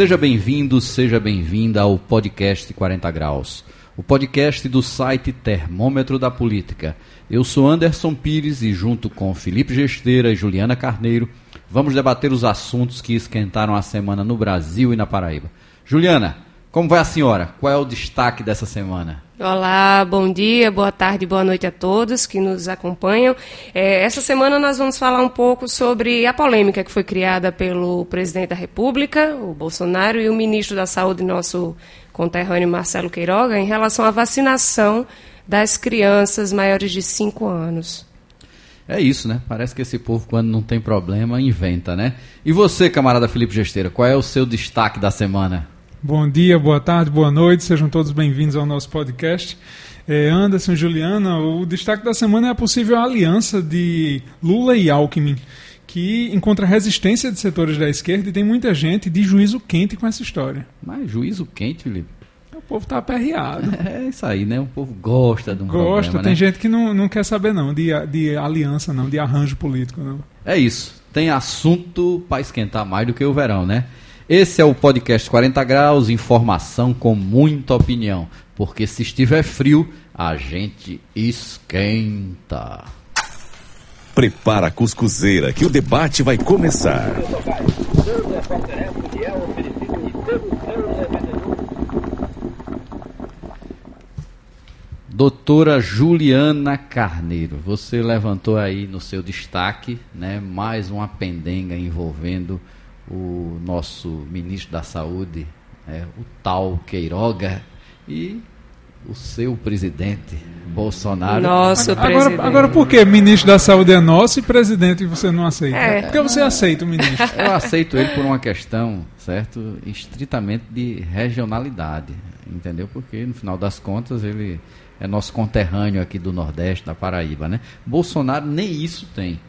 Seja bem-vindo, seja bem-vinda ao podcast 40 Graus, o podcast do site Termômetro da Política. Eu sou Anderson Pires e, junto com Felipe Gesteira e Juliana Carneiro, vamos debater os assuntos que esquentaram a semana no Brasil e na Paraíba. Juliana, como vai a senhora? Qual é o destaque dessa semana? Olá, bom dia, boa tarde, boa noite a todos que nos acompanham. É, essa semana nós vamos falar um pouco sobre a polêmica que foi criada pelo presidente da República, o Bolsonaro, e o ministro da Saúde, nosso conterrâneo Marcelo Queiroga, em relação à vacinação das crianças maiores de 5 anos. É isso, né? Parece que esse povo, quando não tem problema, inventa, né? E você, camarada Felipe Gesteira, qual é o seu destaque da semana? Bom dia, boa tarde, boa noite, sejam todos bem-vindos ao nosso podcast. É, Anderson, Juliana, o destaque da semana é a possível aliança de Lula e Alckmin, que encontra resistência de setores da esquerda e tem muita gente de juízo quente com essa história. Mas juízo quente, Felipe? O povo está aperreado. É isso aí, né? O povo gosta de um Gosta, problema, tem né? gente que não, não quer saber não, de, de aliança não, de arranjo político não. É isso. Tem assunto para esquentar mais do que o verão, né? Esse é o podcast 40 Graus, informação com muita opinião. Porque se estiver frio, a gente esquenta. Prepara a cuscuzeira que o debate vai começar. Doutora Juliana Carneiro, você levantou aí no seu destaque, né, mais uma pendenga envolvendo o nosso ministro da Saúde, né, o tal Queiroga, e o seu presidente, Bolsonaro. Nosso Agora, presidente. agora por que ministro da saúde é nosso e presidente você não aceita? É. Por que você aceita o ministro? Eu aceito ele por uma questão, certo, estritamente de regionalidade, entendeu? Porque no final das contas ele é nosso conterrâneo aqui do Nordeste, da Paraíba, né? Bolsonaro nem isso tem.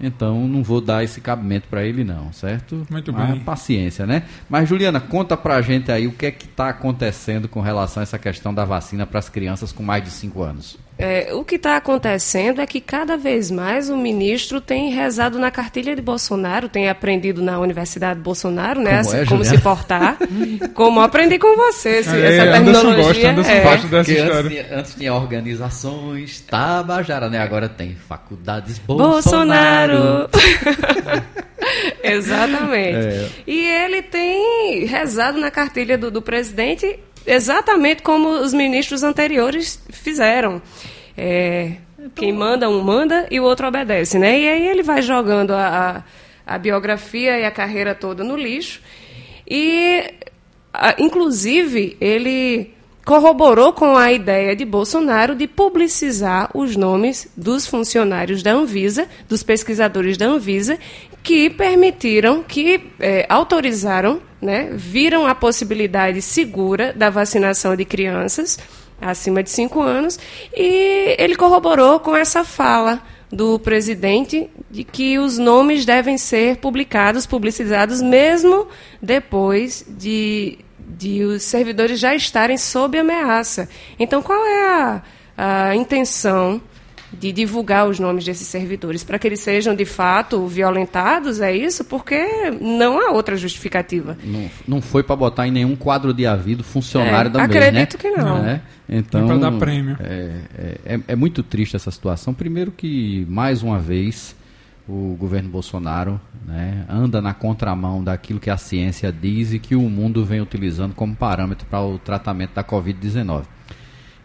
Então não vou dar esse cabimento para ele não, certo? Muito Mas bem. paciência, né? Mas Juliana, conta pra gente aí o que é que está acontecendo com relação a essa questão da vacina para as crianças com mais de 5 anos. É, o que está acontecendo é que cada vez mais o ministro tem rezado na cartilha de Bolsonaro, tem aprendido na Universidade de Bolsonaro, né? Como assim, é, como se portar. como aprendi com você, esse- É, essa terminologia. gosta, Anderson é. gosta dessa Porque antes história. tinha, antes tinha organizações, Tabajara, né? Agora tem faculdades Bolsonaro. Bolsonaro. Exatamente. É. E ele tem rezado na cartilha do, do presidente exatamente como os ministros anteriores fizeram. É, quem manda, um manda e o outro obedece, né? E aí ele vai jogando a, a, a biografia e a carreira toda no lixo. E, a- inclusive, ele corroborou com a ideia de Bolsonaro de publicizar os nomes dos funcionários da Anvisa, dos pesquisadores da Anvisa, que permitiram, que eh, autorizaram, né, viram a possibilidade segura da vacinação de crianças acima de 5 anos, e ele corroborou com essa fala do presidente de que os nomes devem ser publicados, publicizados, mesmo depois de, de os servidores já estarem sob ameaça. Então, qual é a, a intenção de divulgar os nomes desses servidores? Para que eles sejam, de fato, violentados? É isso? Porque não há outra justificativa. Não, não foi para botar em nenhum quadro de aviso funcionário É, da acredito né? que não. É, Então, pra dar prêmio. É, é, é- é muito triste essa situação. Primeiro que, mais uma vez, o governo Bolsonaro né, anda na contramão daquilo que a ciência diz e que o mundo vem utilizando como parâmetro para o tratamento da Covid-19.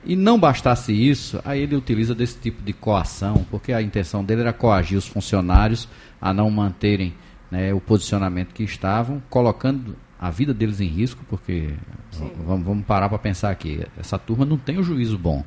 E não bastasse isso, aí ele utiliza desse tipo de coação, porque a intenção dele era coagir os funcionários a não manterem né, o posicionamento que estavam, colocando a vida deles em risco, porque vamos, vamos parar para pensar aqui, essa turma não tem o juízo bom.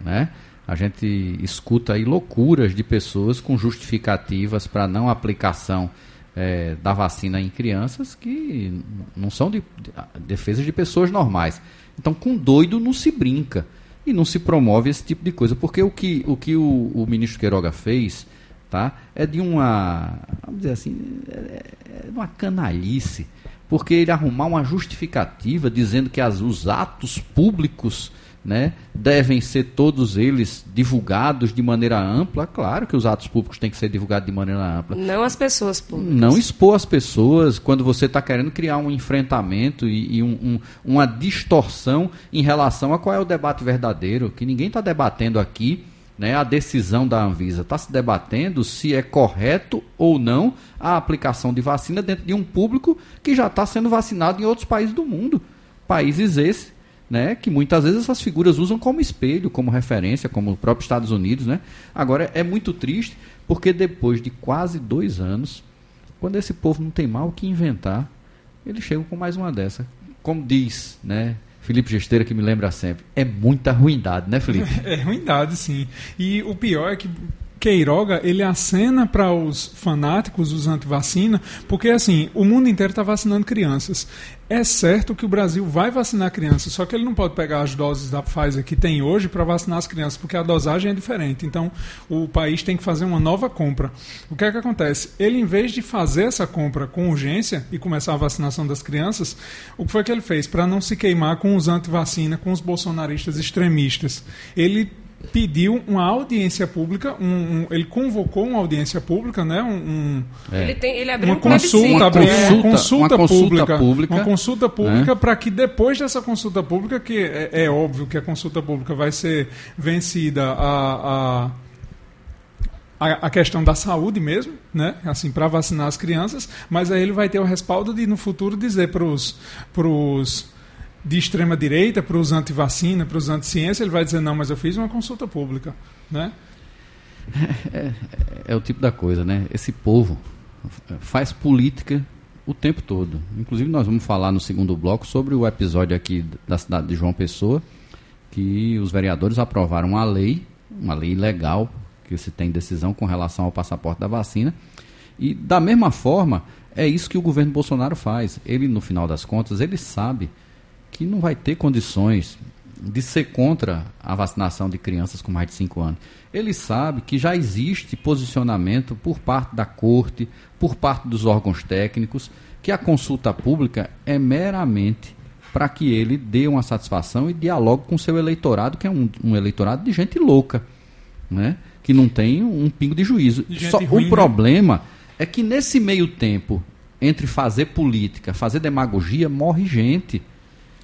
Né? A gente escuta aí loucuras de pessoas com justificativas para não aplicação eh, da vacina em crianças que não são de, de- defesas de pessoas normais. Então, com doido não se brinca e não se promove esse tipo de coisa, porque o que o, que o, o ministro Queiroga fez tá, é de uma, vamos dizer assim, é, é uma canalice, porque ele arrumar uma justificativa dizendo que as- os atos públicos né? Devem ser todos eles divulgados de maneira ampla. Claro que os atos públicos têm que ser divulgados de maneira ampla. Não as pessoas públicas. Não expor as pessoas quando você está querendo criar um enfrentamento e, e um, um, uma distorção em relação a qual é o debate verdadeiro, que ninguém está debatendo aqui. Né, a decisão da Anvisa está se debatendo se é correto ou não a aplicação de vacina dentro de um público que já está sendo vacinado em outros países do mundo. Países esses né, que muitas vezes essas figuras usam como espelho, como referência, como o próprio Estados Unidos. Né? Agora, é muito triste, porque depois de quase dois anos, quando esse povo não tem mal o que inventar, eles chegam com mais uma dessa. Como diz né, Felipe Gesteira, que me lembra sempre, é muita ruindade, né, Felipe? É ruindade, sim. E o pior é que Queiroga, ele acena para os fanáticos, os anti-vacina, porque assim, o mundo inteiro está vacinando crianças. É certo que o Brasil vai vacinar crianças, só que ele não pode pegar as doses da Pfizer que tem hoje para vacinar as crianças, porque a dosagem é diferente. Então, o país tem que fazer uma nova compra. O que é que acontece? Ele, em vez de fazer essa compra com urgência e começar a vacinação das crianças, o que foi que ele fez? Para não se queimar com os anti-vacina, com os bolsonaristas extremistas. Ele pediu uma audiência pública, um, um, ele convocou uma audiência pública, né? Um, é. ele, tem, ele abriu uma, um consulta, abriu uma consulta, uma consulta pública, pública, uma consulta pública né? para que depois dessa consulta pública, que é, é, óbvio que a consulta pública vai ser vencida a, a, a questão da saúde mesmo, né? Assim, para vacinar as crianças, mas aí ele vai ter o respaldo de no futuro dizer para os de extrema direita para os anti-vacina, para os anti-ciência, ele vai dizer não, mas eu fiz uma consulta pública, né? É, é, é, o tipo da coisa, né? Esse povo faz política o tempo todo. Inclusive nós vamos falar no segundo bloco sobre o episódio aqui da cidade de João Pessoa, que os vereadores aprovaram uma lei, uma lei legal, que se tem decisão com relação ao passaporte da vacina. E da mesma forma, é isso que o governo Bolsonaro faz. Ele, no final das contas, ele sabe que não vai ter condições de ser contra a vacinação de crianças com mais de 5 anos. Ele sabe que já existe posicionamento por parte da corte, por parte dos órgãos técnicos, que a consulta pública é meramente para que ele dê uma satisfação e dialogue com seu eleitorado, que é um, um eleitorado de gente louca, né? que não tem um pingo de juízo. De Só, ruim, o né? problema é que nesse meio tempo, entre fazer política, fazer demagogia, morre gente.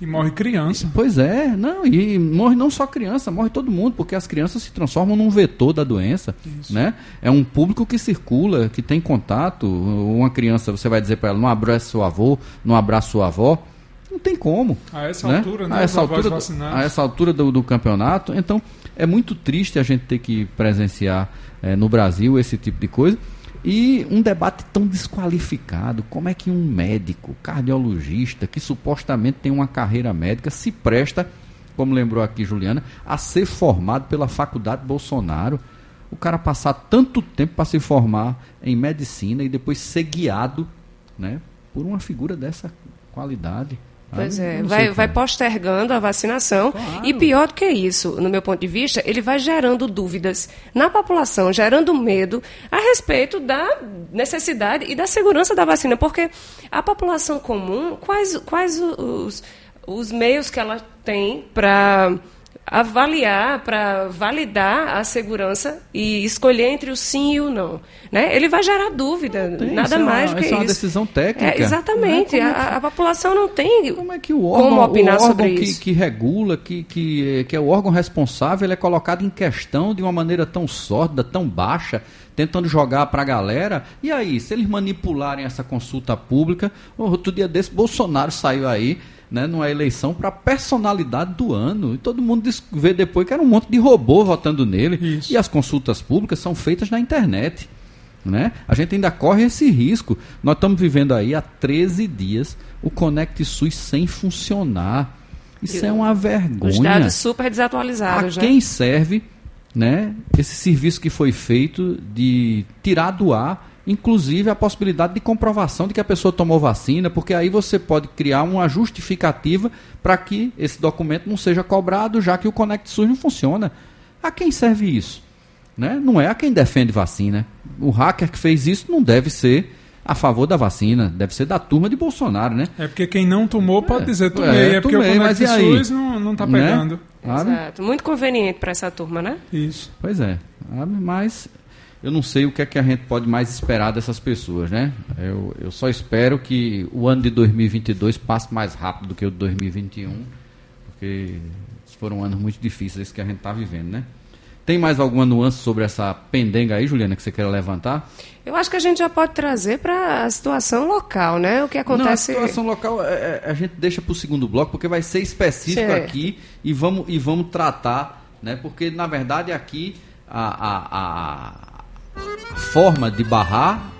E morre criança. Pois é, não, e morre não só criança, morre todo mundo, porque as crianças se transformam num vetor da doença, Isso. né? É um público que circula, que tem contato. Uma criança, você vai dizer para ela, não abraça seu avô, não abraça sua avó, não tem como. A essa né? altura, né? A essa altura, a essa altura do, do, campeonato, então é muito triste a gente ter que presenciar é, no Brasil esse tipo de coisa. E um debate tão desqualificado, como é que um médico, cardiologista, que supostamente tem uma carreira médica, se presta, como lembrou aqui Juliana, a ser formado pela Faculdade Bolsonaro? O cara passar tanto tempo para se formar em medicina e depois ser guiado né, por uma figura dessa qualidade. Pois é, vai, vai postergando a vacinação. Claro. E pior do que isso, no meu ponto de vista, ele vai gerando dúvidas na população, gerando medo a respeito da necessidade e da segurança da vacina. Porque a população comum, quais, quais os, os meios que ela tem para avaliar, para validar a segurança e escolher entre o sim e o não. Né? Ele vai gerar dúvida, tem, nada mais é do que isso. é uma decisão técnica. É, exatamente. É, a, a, população não tem como é que o órgão, como opinar o órgão sobre que, isso. que regula, que, que, que é o órgão responsável, ele é colocado em questão de uma maneira tão sórdida, tão baixa, tentando jogar para a galera. E aí, se eles manipularem essa consulta pública, outro dia desse, Bolsonaro saiu aí né, numa eleição para personalidade do ano. E todo mundo vê depois que era um monte de robô votando nele. Isso. E as consultas públicas são feitas na internet. Né? A gente ainda corre esse risco. Nós estamos vivendo aí há 13 dias o Conect SUS sem funcionar. Isso é uma vergonha. Os dados super desatualizados. A já. quem serve né, esse serviço que foi feito de tirar do ar inclusive a possibilidade de comprovação de que a pessoa tomou vacina, porque aí você pode criar uma justificativa para que esse documento não seja cobrado, já que o Conect SUS não funciona. A quem serve isso? Né? Não é a quem defende vacina. O hacker que fez isso não deve ser a favor da vacina, deve ser da turma de Bolsonaro, né? É porque quem não tomou pode é, dizer tomei, é, é porque tomei, o Conect SUS não, não tá né? pegando. Né? Exato. Muito conveniente para essa turma, né? Isso. Pois é, mas eu não sei o que é que a gente pode mais esperar dessas pessoas, né? Eu, eu só espero que o ano de 2022 passe mais rápido do que o de 2021, porque foram anos muito difíceis que a gente está vivendo, né? Tem mais alguma nuance sobre essa pendenga aí, Juliana, que você quer levantar? Eu acho que a gente já pode trazer para a situação local, né? O que acontece. Não, a situação local é, é, a gente deixa para o segundo bloco, porque vai ser específico Certo. aqui e vamos, e vamos tratar, né? Porque na verdade aqui a, a forma de barrar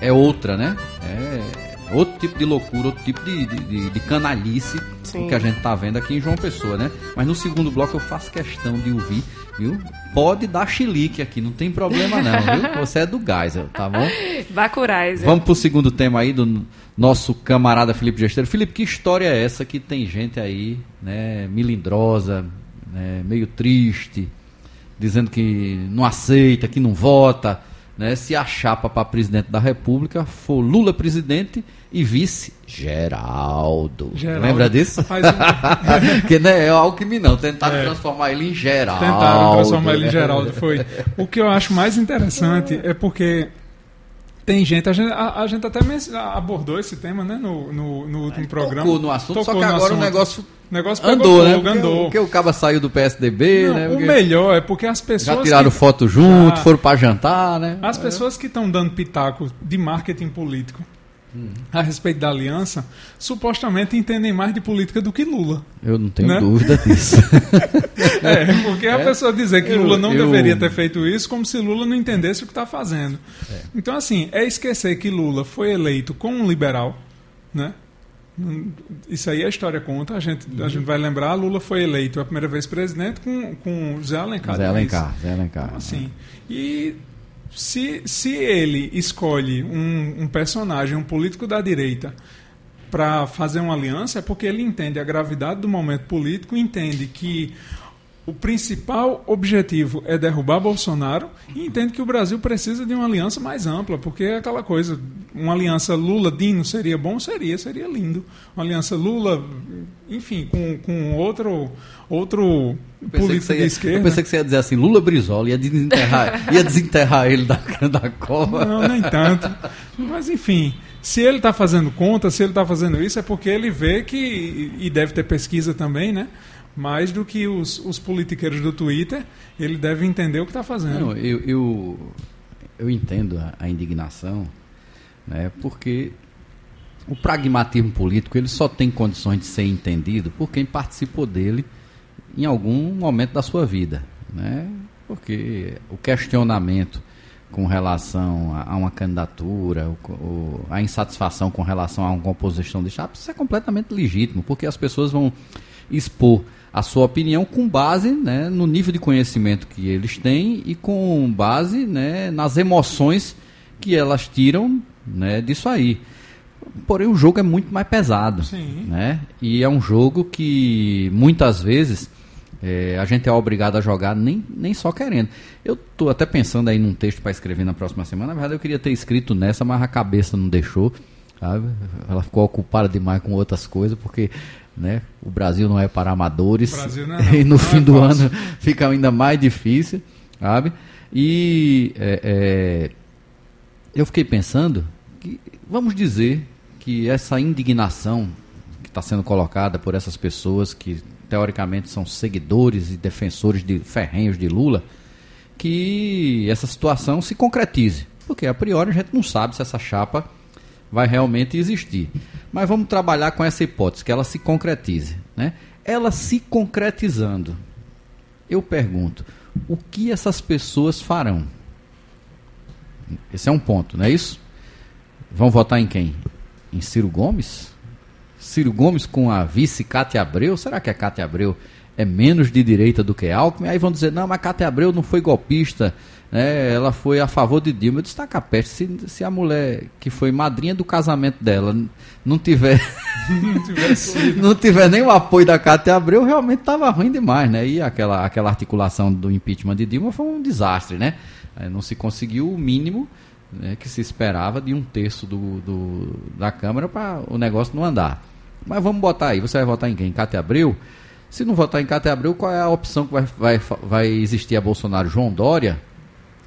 é, é outra, né? É outro tipo de loucura, outro tipo de, de, de- canalice Sim. que a gente tá vendo aqui em João Pessoa, né? Mas no segundo bloco eu faço questão de ouvir, viu? Pode dar chilique aqui, não tem problema não, viu? Você é do gás, tá bom? Bacurais. é. Vamos pro segundo tema aí do nosso camarada Felipe Gesteiro. Felipe, que história é essa que tem gente aí, né, milindrosa, né, meio triste, dizendo que não aceita, que não vota, né, se a chapa para presidente da República for Lula presidente e vice Geraldo. Geraldo. Lembra disso? Eu- que não é Alckmin não, tentaram É. transformar ele em Geraldo. Tentaram transformar ele em? Geraldo, foi. O que eu acho mais interessante é porque tem gente, a gente, a, a gente até abordou esse tema, né, no, no, no último programa. Tocou no assunto, só Tocou que no agora o negócio O negócio andou, né? Porque, andou. porque o caba saiu do PSDB, Não, né? o Porque melhor é porque as pessoas já tiraram que, foto junto, foram pra jantar, né? as pessoas que estão dando pitaco de marketing político Hum. a respeito da aliança, supostamente entendem mais de política do que Lula. Eu não tenho Né? dúvida disso. É, porque a pessoa dizer que Eu- Lula não eu- deveria ter feito isso, como se Lula não entendesse o que está fazendo. É. Então, assim, é esquecer que Lula foi eleito como um liberal, né? Isso aí a história conta. A gente, Uhum. a gente vai lembrar, Lula foi eleito a primeira vez presidente com, com Zé Alencar. Zé vice. Alencar, Zé Alencar. Então, assim, e se, se ele escolhe um, um personagem, um político da direita, para fazer uma aliança, é porque ele entende a gravidade do momento político, entende que o principal objetivo é derrubar Bolsonaro e entende que o Brasil precisa de uma aliança mais ampla, porque é aquela coisa, uma aliança Lula-Dino seria bom? Seria, seria lindo. Uma aliança Lula, enfim, com, com outro, outro político você de ia- esquerda. Eu pensei que você ia dizer assim, Lula Brizola, ia desenterrar, ia desenterrar ele da, da cova. Não, nem tanto. Mas enfim, se ele está fazendo conta, se ele está fazendo isso, é porque ele vê que, e deve ter pesquisa também, né? Mais do que os, os politiqueiros do Twitter, ele deve entender o que está fazendo. Não, eu, eu, eu entendo a, a indignação, né, porque o pragmatismo político ele só tem condições de ser entendido por quem participou dele em algum momento da sua vida. Né? Porque o questionamento com relação a, a uma candidatura, o, o- a insatisfação com relação a uma composição de chapa, isso é completamente legítimo, porque as pessoas vão expor a sua opinião com base né, no nível de conhecimento que eles têm e com base né, nas emoções que elas tiram né, disso aí. Porém, o jogo é muito mais pesado. Sim. Né? E é um jogo que muitas vezes é, a gente é obrigado a jogar nem, nem só querendo. Eu estou até pensando aí num texto para escrever na próxima semana. Na verdade, eu queria ter escrito nessa, mas a cabeça não deixou. sabe? Ela ficou ocupada demais com outras coisas, porque né, o Brasil não é para amadores. Não é, não. e no Não fim é do ano fica ainda mais difícil. Sabe? E é, é, eu fiquei pensando que, vamos dizer que essa indignação que está sendo colocada por essas pessoas que teoricamente são seguidores e defensores de ferrenhos de Lula, que essa situação se concretize. Porque a priori a gente não sabe se essa chapa vai realmente existir. Mas vamos trabalhar com essa hipótese, que ela se concretize. Né? Ela se concretizando, eu pergunto, o que essas pessoas farão? Esse é um ponto, não é isso? Vão votar em quem? Em Ciro Gomes? Ciro Gomes com a vice Cátia Abreu? Será que a Cátia Abreu é menos de direita do que Alckmin? Aí vão dizer, não, mas Cátia Abreu não foi golpista, né? ela foi a favor de Dilma. Eu disse, tá, se, se a mulher que foi madrinha do casamento dela não tiver Não sido. não tiver nem o apoio da Cátia Abreu, realmente estava ruim demais, né? E aquela, aquela articulação do impeachment de Dilma foi um desastre, né? Eh, Não se conseguiu o mínimo né, que se esperava de um terço do, do- da Câmara para o negócio não andar. Mas vamos botar aí, você vai votar em quem? Cátia Abreu? Se não votar em Cátia Abreu, qual é a opção que vai, vai, vai existir a Bolsonaro? João Dória,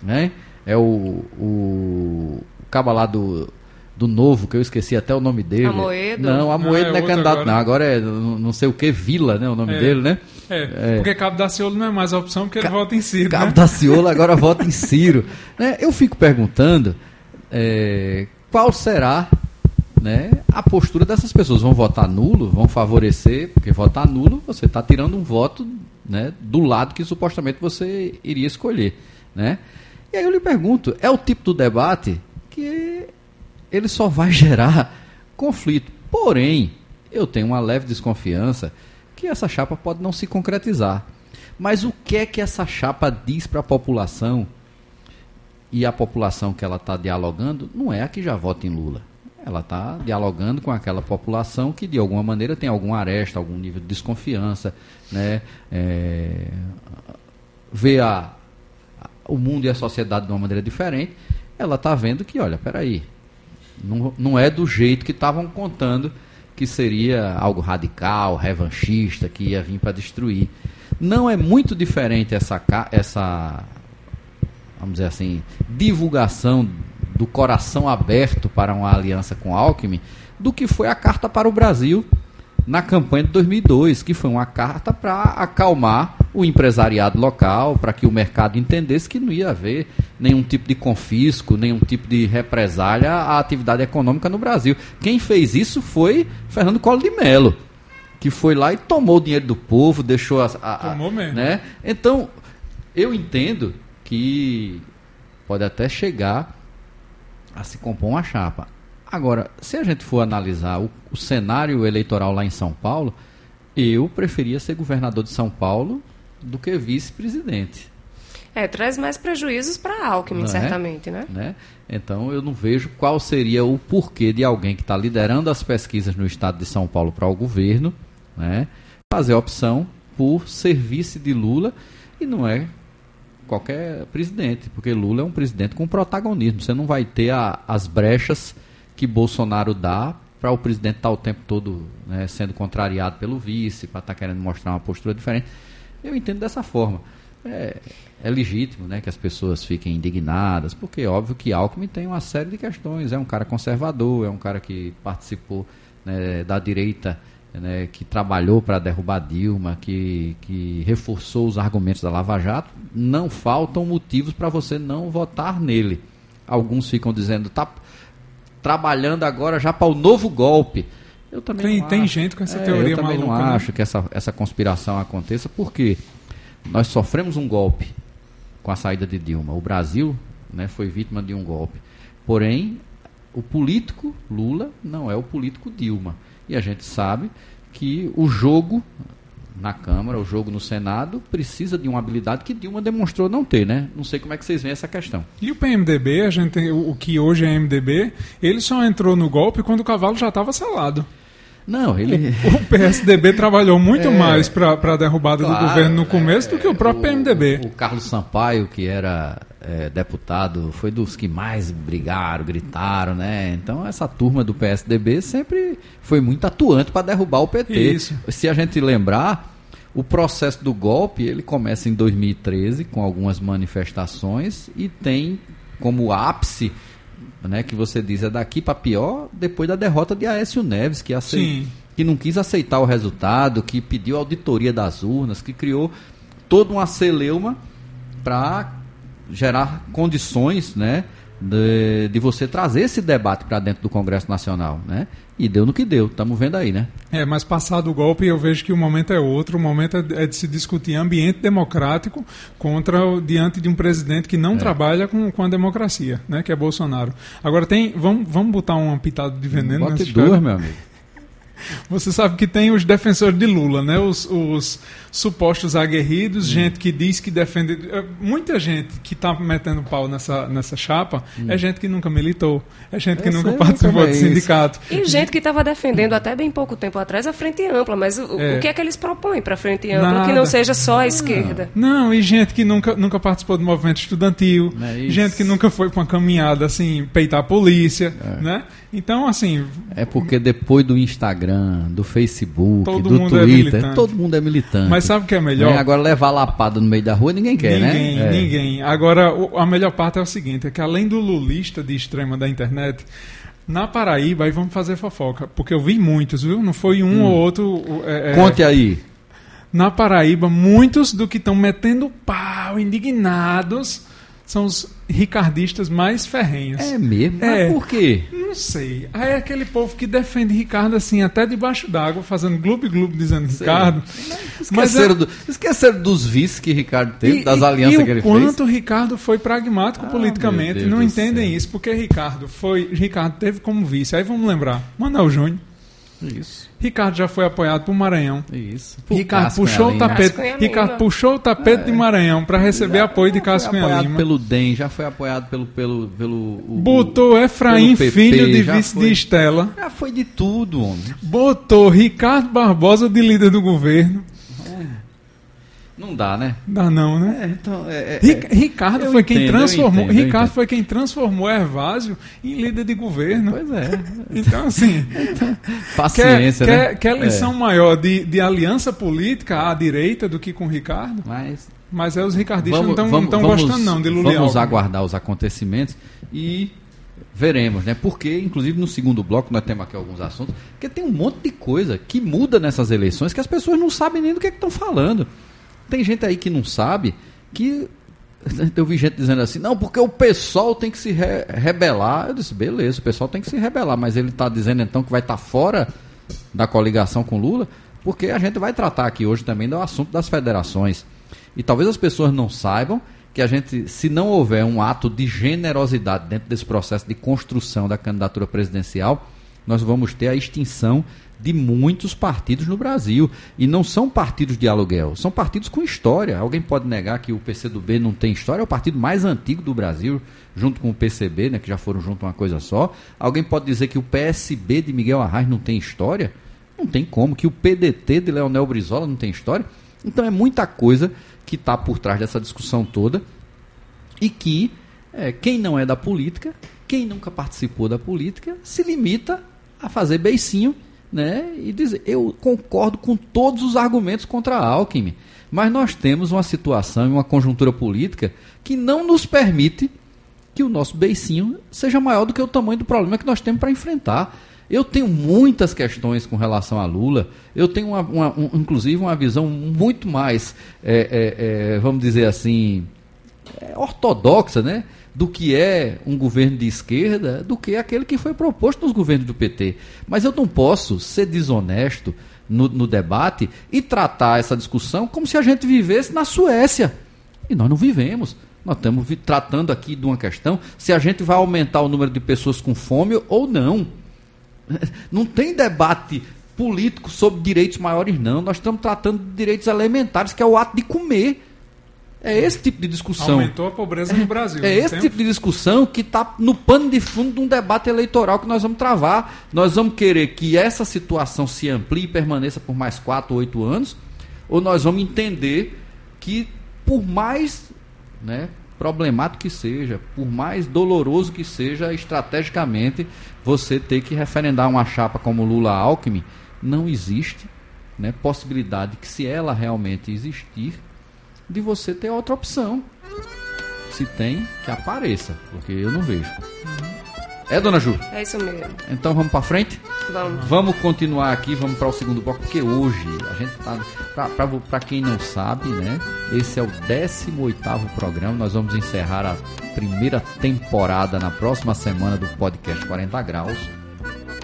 né? É o, o, o caba lá do, do Novo, que eu esqueci até o nome dele. Amoedo? Não, Amoedo Não, não é é, outro candidato, agora. não. Agora é não não sei o que, Vila, né? O nome É. dele, né? É, porque Cabo Daciolo não é mais a opção porque ele vota em Ciro, Cabo né? Daciolo agora vota em Ciro. Né? Eu fico perguntando é, qual será né, a postura dessas pessoas. Vão votar nulo? Vão favorecer? Porque votar nulo, você está tirando um voto né, do lado que supostamente você iria escolher. Né? E aí eu lhe pergunto, é o tipo do debate que ele só vai gerar conflito. Porém, eu tenho uma leve desconfiança que essa chapa pode não se concretizar. Mas o que é que essa chapa diz para a população? E a população que ela está dialogando não é a que já vota em Lula. Ela está dialogando com aquela população que de alguma maneira tem algum aresta, algum nível de desconfiança, né? É, vê a, o mundo e a sociedade de uma maneira diferente. Ela está vendo que, olha, peraí, não, não é do jeito que estavam contando que seria algo radical, revanchista, que ia vir para destruir. Não é muito diferente essa, essa, vamos dizer assim, divulgação do coração aberto para uma aliança com Alckmin do que foi a carta para o Brasil na campanha de 2002, que foi uma carta para acalmar o empresariado local, para que o mercado entendesse que não ia haver nenhum tipo de confisco, nenhum tipo de represália à atividade econômica no Brasil. Quem fez isso foi Fernando Collor de Mello, que foi lá e tomou o dinheiro do povo, deixou a, a- Tomou mesmo. né? Então, eu entendo que pode até chegar a se compor uma chapa. Agora, se a gente for analisar o, o cenário eleitoral lá em São Paulo, eu preferia ser governador de São Paulo do que vice-presidente. É, traz mais prejuízos para Alckmin, Não é? certamente, né? né? Então eu não vejo qual seria o porquê de alguém que está liderando as pesquisas no estado de São Paulo para o governo, né? fazer a opção por ser vice de Lula e não é qualquer presidente, porque Lula é um presidente com protagonismo. Você não vai ter a- as brechas que Bolsonaro dá para o presidente estar o tempo todo né, sendo contrariado pelo vice, para estar querendo mostrar uma postura diferente. Eu entendo dessa forma. É, é legítimo né, que as pessoas fiquem indignadas, porque é óbvio que Alckmin tem uma série de questões. É um cara conservador, é um cara que participou né, da direita, né, que trabalhou para derrubar Dilma, que, que reforçou os argumentos da Lava Jato. Não faltam motivos para você não votar nele. Alguns ficam dizendo, tá trabalhando agora já para o novo golpe. Eu também Tem- não tem acho. gente com essa É, teoria Eu também não maluca, né? acho que essa, essa conspiração aconteça, porque nós sofremos um golpe com a saída de Dilma. O Brasil né, foi vítima de um golpe. Porém, o político Lula não é o político Dilma. E a gente sabe que o jogo na Câmara, o jogo no Senado, precisa de uma habilidade que Dilma demonstrou não ter, né? Não sei como é que vocês veem essa questão. E o PMDB, a gente tem, o o que hoje é MDB, ele só entrou no golpe quando o cavalo já estava selado. Não, ele. O PSDB trabalhou muito É. mais para a derrubada do Claro, governo no começo do que o próprio PMDB. O, Carlos Sampaio, que era é, deputado, foi dos que mais brigaram, gritaram, né? Então essa turma do PSDB sempre foi muito atuante para derrubar o PT. Isso. Se a gente lembrar, o processo do golpe ele começa em 2013 com algumas manifestações e tem como ápice né, que você diz é daqui para pior depois da derrota de Aécio Neves, que, acei- Sim. que não quis aceitar o resultado, que pediu auditoria das urnas, que criou toda uma celeuma para gerar condições né, de, de você trazer esse debate para dentro do Congresso Nacional. Né? E deu no que deu, estamos vendo aí, né? É, mas passado o golpe, eu vejo que o momento é outro. O momento é é de se discutir ambiente democrático contra diante de um presidente que não É. trabalha com, com a democracia, né? Que é Bolsonaro. Agora tem, vamos, vamos botar uma pitada de veneno Bote nessa história? duas, meu amigo. Você sabe que tem os defensores de Lula, né? Os, os supostos aguerridos, Hum. gente que diz que defende. eh, Muita gente que está metendo pau nessa, nessa chapa é gente que nunca militou, é gente que Hum. Eu nunca participou é de sindicato. E gente que estava defendendo até bem pouco tempo atrás a frente ampla, mas o, É. o que é que eles propõem para a frente ampla Nada. que não seja só a esquerda? Não, e gente que nunca, nunca participou do movimento estudantil, é gente que nunca foi para uma caminhada assim, peitar a polícia, né? Então, assim, É porque depois do Instagram do Facebook, do é Twitter, militante. todo mundo é militante. Mas sabe o que é melhor? Né? Agora levar lapada no meio da rua ninguém quer, ninguém, né? É. ninguém. Agora, a melhor parte é o seguinte: é que além do lulista de extrema da internet, na Paraíba, aí vamos fazer fofoca. Porque eu vi muitos, viu? Não foi um ou outro. é, é, Conte aí. Na Paraíba, muitos do que estão metendo pau, indignados, são os ricardistas mais ferrenhos. É mesmo? É. Mas por quê? Não sei. Aí é aquele povo que defende Ricardo assim, até debaixo d'água, fazendo gloob-gloob dizendo Ricardo. Mas Esqueceram, é- do- esqueceram dos vices que Ricardo teve, E- das e- alianças e que ele o quanto fez? Ricardo foi pragmático Ah, politicamente, não entendem isso, porque Ricardo foi, Ricardo teve como vice. Aí vamos lembrar, Manuel Júnior. Isso, Ricardo já foi apoiado por Maranhão. isso. Ricardo Cássio puxou o Cunha Lima. tapete, Cássio Cunha Ricardo Lima. puxou o tapete de Maranhão para receber apoio de Cássio foi Cunha apoiado Lima. pelo DEM, já foi apoiado pelo... pelo, pelo o- Botou Efraim pelo PP, Filho de vice foi. de Estela. Já foi de tudo, homem. Botou Ricardo Barbosa de líder do governo. Não dá, né? Dá não, né? É, então, é, é- Ric- Ricardo foi quem entendo, eu transformou. entendo, Ricardo foi quem transformou Hervásio em líder de governo. Pois é. Então, assim, quer, Paciência, né? quer, quer lição maior de, de aliança política à direita do que com o Ricardo? É, mas Mas é os ricardistas vamos, não vamos, estão gostando não de Lula Vamos aguardar os acontecimentos e veremos, né? Porque, inclusive, no segundo bloco nós temos aqui alguns assuntos, porque tem um monte de coisa que muda nessas eleições que as pessoas não sabem nem do que é estão falando. Tem gente aí que não sabe que eu vi gente dizendo assim, não, porque o pessoal tem que se re- rebelar. Eu disse, beleza, o pessoal tem que se rebelar, mas ele está dizendo então que vai estar fora da coligação com Lula, porque a gente vai tratar aqui hoje também do assunto das federações. E talvez as pessoas não saibam que a gente, se não houver um ato de generosidade dentro desse processo de construção da candidatura presidencial, nós vamos ter a extinção de muitos partidos no Brasil. E não são partidos de aluguel, são partidos com história. Alguém pode negar que o PCdoB não tem história? É o partido mais antigo do Brasil, junto com o PCB, né, que já foram junto uma coisa só. Alguém pode dizer que o PSB de Miguel Arraes não tem história? Não tem como. Que o PDT de Leonel Brizola não tem história? Então é muita coisa que está por trás dessa discussão toda e que é, quem não é da política, quem nunca participou da política, se limita a fazer beicinho né, e dizer: eu concordo com todos os argumentos contra a Alckmin, mas nós temos uma situação e uma conjuntura política que não nos permite que o nosso beicinho seja maior do que o tamanho do problema que nós temos para enfrentar. Eu tenho muitas questões com relação a Lula. Eu tenho, uma, uma- um- inclusive, uma visão muito mais, é, é, é, vamos dizer assim, é, ortodoxa, né? Do que é um governo de esquerda, do que aquele que foi proposto nos governos do PT. Mas eu não posso ser desonesto no, no debate e tratar essa discussão como se a gente vivesse na Suécia. E nós não vivemos. Nós estamos tratando aqui de uma questão se a gente vai aumentar o número de pessoas com fome ou não. Não tem debate político sobre direitos maiores, não. Nós estamos tratando de direitos elementares, que é o ato de comer. É esse tipo de discussão. Aumentou a pobreza no Brasil. É não esse tem? tipo de discussão que está no pano de fundo de um debate eleitoral que nós vamos travar. Nós vamos querer que essa situação se amplie e permaneça por mais quatro, oito anos, ou nós vamos entender que, por mais né, problemático que seja, por mais doloroso que seja estrategicamente, você ter que referendar uma chapa como Lula-Alckmin, não existe né, possibilidade que, se ela realmente existir, de você ter outra opção. Se tem, que apareça, porque eu não vejo. É, dona Ju? É isso mesmo. Então vamos para frente? Vamos. Vamos continuar aqui, vamos para o segundo bloco, porque hoje a gente tá. Para quem não sabe, né? Esse é o 18 programa. Nós vamos encerrar a primeira temporada na próxima semana do podcast 40 Graus.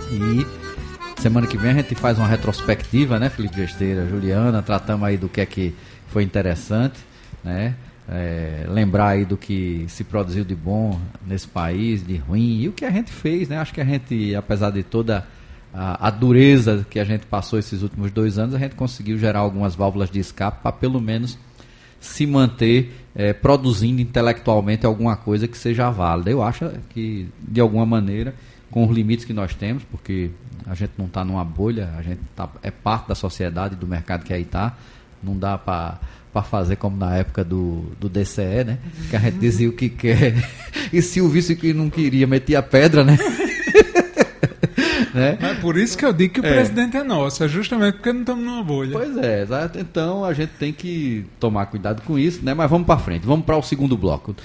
E semana que vem a gente faz uma retrospectiva, né, Felipe Gesteira, Juliana? Tratamos aí do que é que foi interessante, né? É, lembrar aí do que se produziu de bom nesse país, de ruim, e o que a gente fez, né? Acho que a gente, apesar de toda a, a dureza que a gente passou esses últimos dois anos, a gente conseguiu gerar algumas válvulas de escape para pelo menos se manter eh, produzindo intelectualmente alguma coisa que seja válida. Eu acho que, de alguma maneira, com os limites que nós temos, porque a gente não está numa bolha, a gente tá, é parte da sociedade, do mercado que aí está, não dá para fazer como na época do, do DCE, né? Que a gente dizia o que quer. E se o vice que não queria, metia a pedra, né? né? Mas por isso que eu digo que o é. presidente é nosso, é justamente porque não estamos numa bolha. Pois é, então a gente tem que tomar cuidado com isso, né? Mas vamos para frente, vamos para o segundo bloco.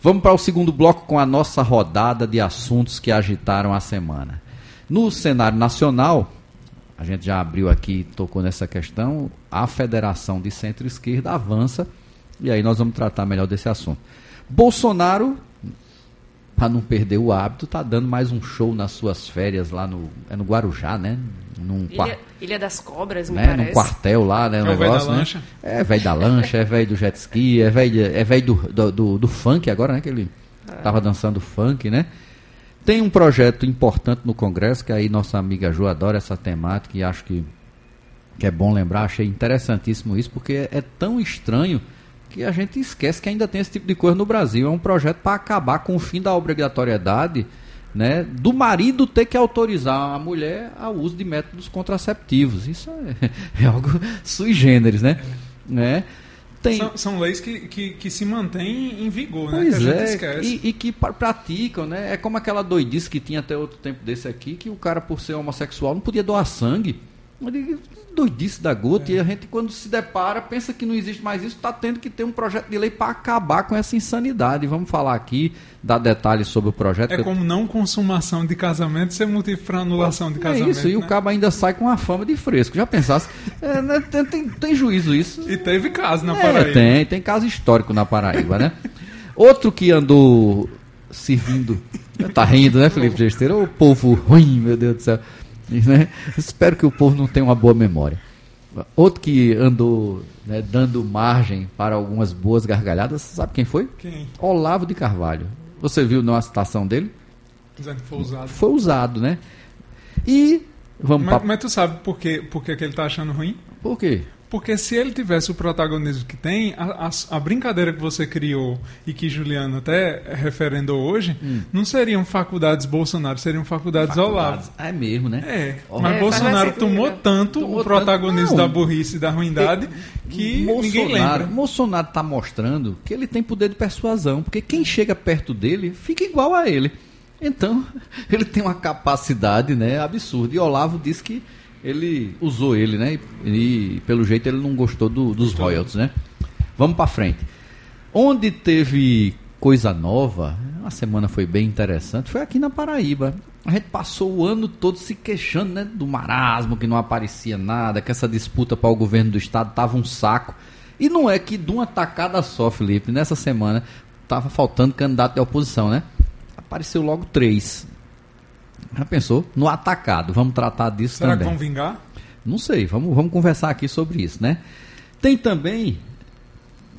Vamos para o segundo bloco com a nossa rodada de assuntos que agitaram a semana. No cenário nacional, a gente já abriu aqui, tocou nessa questão, a Federação de Centro-Esquerda avança, e aí nós vamos tratar melhor desse assunto. Bolsonaro, para não perder o hábito, está dando mais um show nas suas férias lá no, é no Guarujá, né? Num Ilha, Ilha das Cobras, me né? parece. Num quartel lá, né? Um é negócio, velho da né? lancha. É velho da lancha, é velho do jet ski, é velho é véio do, do, do, do funk agora, né? Que ele estava é. dançando funk, né? Tem um projeto importante no Congresso, que aí nossa amiga Ju adora essa temática e acho que, que é bom lembrar. Achei interessantíssimo isso, porque é, tão estranho que a gente esquece que ainda tem esse tipo de coisa no Brasil. É um projeto para acabar com o fim da obrigatoriedade né, do marido ter que autorizar a mulher ao uso de métodos contraceptivos. Isso é, é algo sui generis, né? né? Tem... São, são, leis que, que, que, se mantêm em vigor, né? pois é, e, e, que praticam, né? É como aquela doidice que tinha até outro tempo desse aqui, que o cara, por ser homossexual, não podia doar sangue doidice da gota, é. e a gente, quando se depara, pensa que não existe mais isso, está tendo que ter um projeto de lei para acabar com essa insanidade. Vamos falar aqui, dar detalhes sobre o projeto. É como não consumação de casamento ser motivo para anulação de casamento. É isso, né? e o né? cabo ainda sai com a fama de fresco. Já pensasse? É, né, tem, tem, tem, juízo isso. E teve caso na é, Paraíba. Tem, tem caso histórico na Paraíba, né? Outro que andou servindo. Tá rindo, né, Felipe Gesteira? O povo ruim, meu Deus do céu. Né? Espero que o povo não tenha uma boa memória. Outro que andou né, dando margem para algumas boas gargalhadas, sabe quem foi? Quem? Olavo de Carvalho. Você viu na citação dele? Dizendo que foi usado. Foi usado, né? E vamos mas, pra... mas tu sabe por que, por que, que ele está achando ruim? Por quê? Porque se ele tivesse o protagonismo que tem, a, a, a, brincadeira que você criou e que Juliano até referendou hoje, hum. não seriam faculdades Bolsonaro, seriam faculdades, faculdades. Olavo. É mesmo, né? É. Mas é, Bolsonaro tomou tanto tomou o protagonismo tanto, da burrice e da ruindade que Bolsonaro, ninguém lembra. Bolsonaro está mostrando que ele tem poder de persuasão, porque quem chega perto dele fica igual a ele. Então, ele tem uma capacidade né, absurda. E Olavo disse que ele usou ele, né? E, e pelo jeito ele não gostou do, dos royalties, né? Vamos para frente. Onde teve coisa nova, a semana foi bem interessante, foi aqui na Paraíba. A gente passou o ano todo se queixando, né, do marasmo, que não aparecia nada, que essa disputa para o governo do estado tava um saco. E não é que de uma tacada só, Felipe, nessa semana tava faltando candidato de oposição, né? Apareceu logo três. Já pensou? No atacado. Vamos tratar disso Será também. Será que vão vingar? Não sei. Vamos, vamos conversar aqui sobre isso, né? Tem também,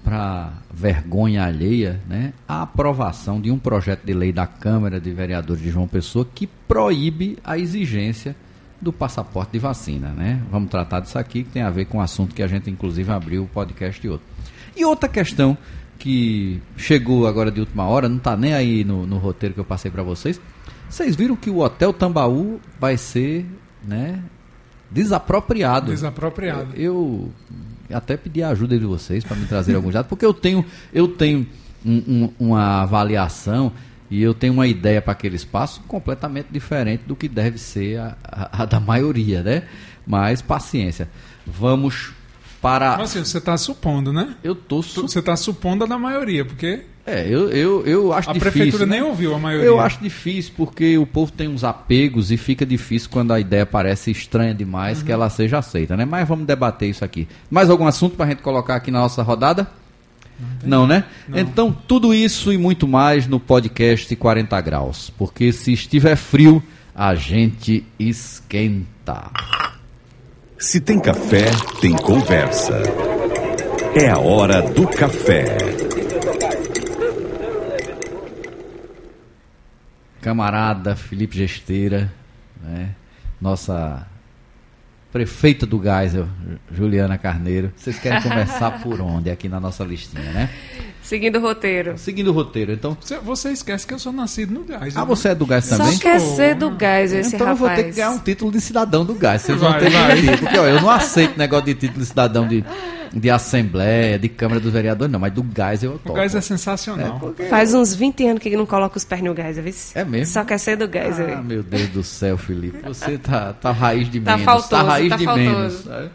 para vergonha alheia, né, a aprovação de um projeto de lei da Câmara de Vereadores de João Pessoa que proíbe a exigência do passaporte de vacina, né? Vamos tratar disso aqui, que tem a ver com o assunto que a gente, inclusive, abriu o podcast de outro. E outra questão que chegou agora de última hora, não está nem aí no, no roteiro que eu passei para vocês, vocês viram que o Hotel Tambaú vai ser, né, desapropriado. Desapropriado. Eu, eu até pedi a ajuda de vocês para me trazer alguns dados, porque eu tenho, eu tenho um, um, uma avaliação e eu tenho uma ideia para aquele espaço completamente diferente do que deve ser a, a, a da maioria, né? Mas paciência. Vamos para. Mas assim, você está supondo, né? Eu tô su... Você está supondo a da maioria, porque é, eu, eu, eu acho a difícil. A prefeitura né? nem ouviu a maioria. Eu acho difícil porque o povo tem uns apegos e fica difícil quando a ideia parece estranha demais uhum. que ela seja aceita, né? Mas vamos debater isso aqui. Mais algum assunto para a gente colocar aqui na nossa rodada? Não, não né? Não. Então, tudo isso e muito mais no podcast 40 Graus. Porque se estiver frio, a gente esquenta. Se tem café, tem conversa. É a hora do café. Camarada Felipe Gesteira, né? nossa prefeita do Geisel, Juliana Carneiro. Vocês querem começar por onde aqui na nossa listinha, né? Seguindo o roteiro. Seguindo o roteiro. Então, Você, você esquece que eu sou nascido no gás. ah, né? você é do gás Só também? quer Sou. ser do gás esse então eu rapaz. vou ter que ganhar um título de cidadão do gás. Vocês vão Vai, ter que pedir, Porque ó, eu não aceito negócio de título de cidadão de, de Assembleia, de Câmara dos Vereadores, não. Mas do gás eu O topo. gás é sensacional. porque- Faz uns 20 anos que não coloca os pés no gás, viu? É mesmo? Só quer ser do gás, Ah, viu? meu Deus do céu, Felipe. Você tá, tá raiz de Tá menos. faltoso, tá raiz tá de faltoso. menos. sabe?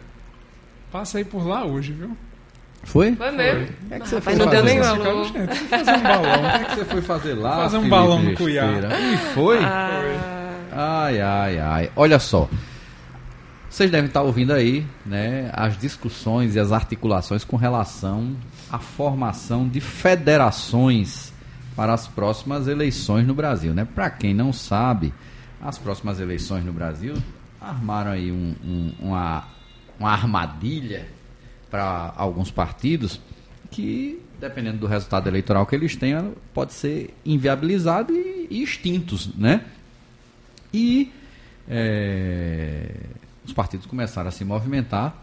Passa aí por lá hoje, viu? Foi? Foi mesmo. O que é que você Rapaz, foi não deu fazer? nem Esse valor. fazer um balão. O que é que você foi fazer lá? Fazer um Felipe balão no Cuiá. Besteira? E foi? Ai, ai, ai. Olha só. Vocês devem estar ouvindo aí, né, as discussões e as articulações com relação à formação de federações para as próximas eleições no Brasil, né? Para quem não sabe, as próximas eleições no Brasil armaram aí um- um- uma, uma armadilha para alguns partidos que, dependendo do resultado eleitoral que eles tenham, pode ser inviabilizado e, e extintos, né? E é, os partidos começaram a se movimentar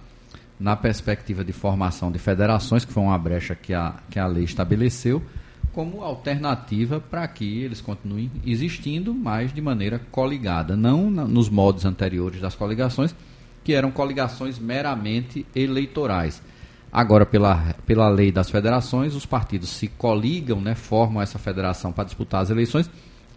na perspectiva de formação de federações, que foi uma brecha que a, que a lei estabeleceu, como alternativa para que eles continuem existindo, mas de maneira coligada, não na- nos modos anteriores das coligações, que eram coligações meramente eleitorais. Agora, pela, pela lei das federações, os partidos se coligam, né, formam essa federação para disputar as eleições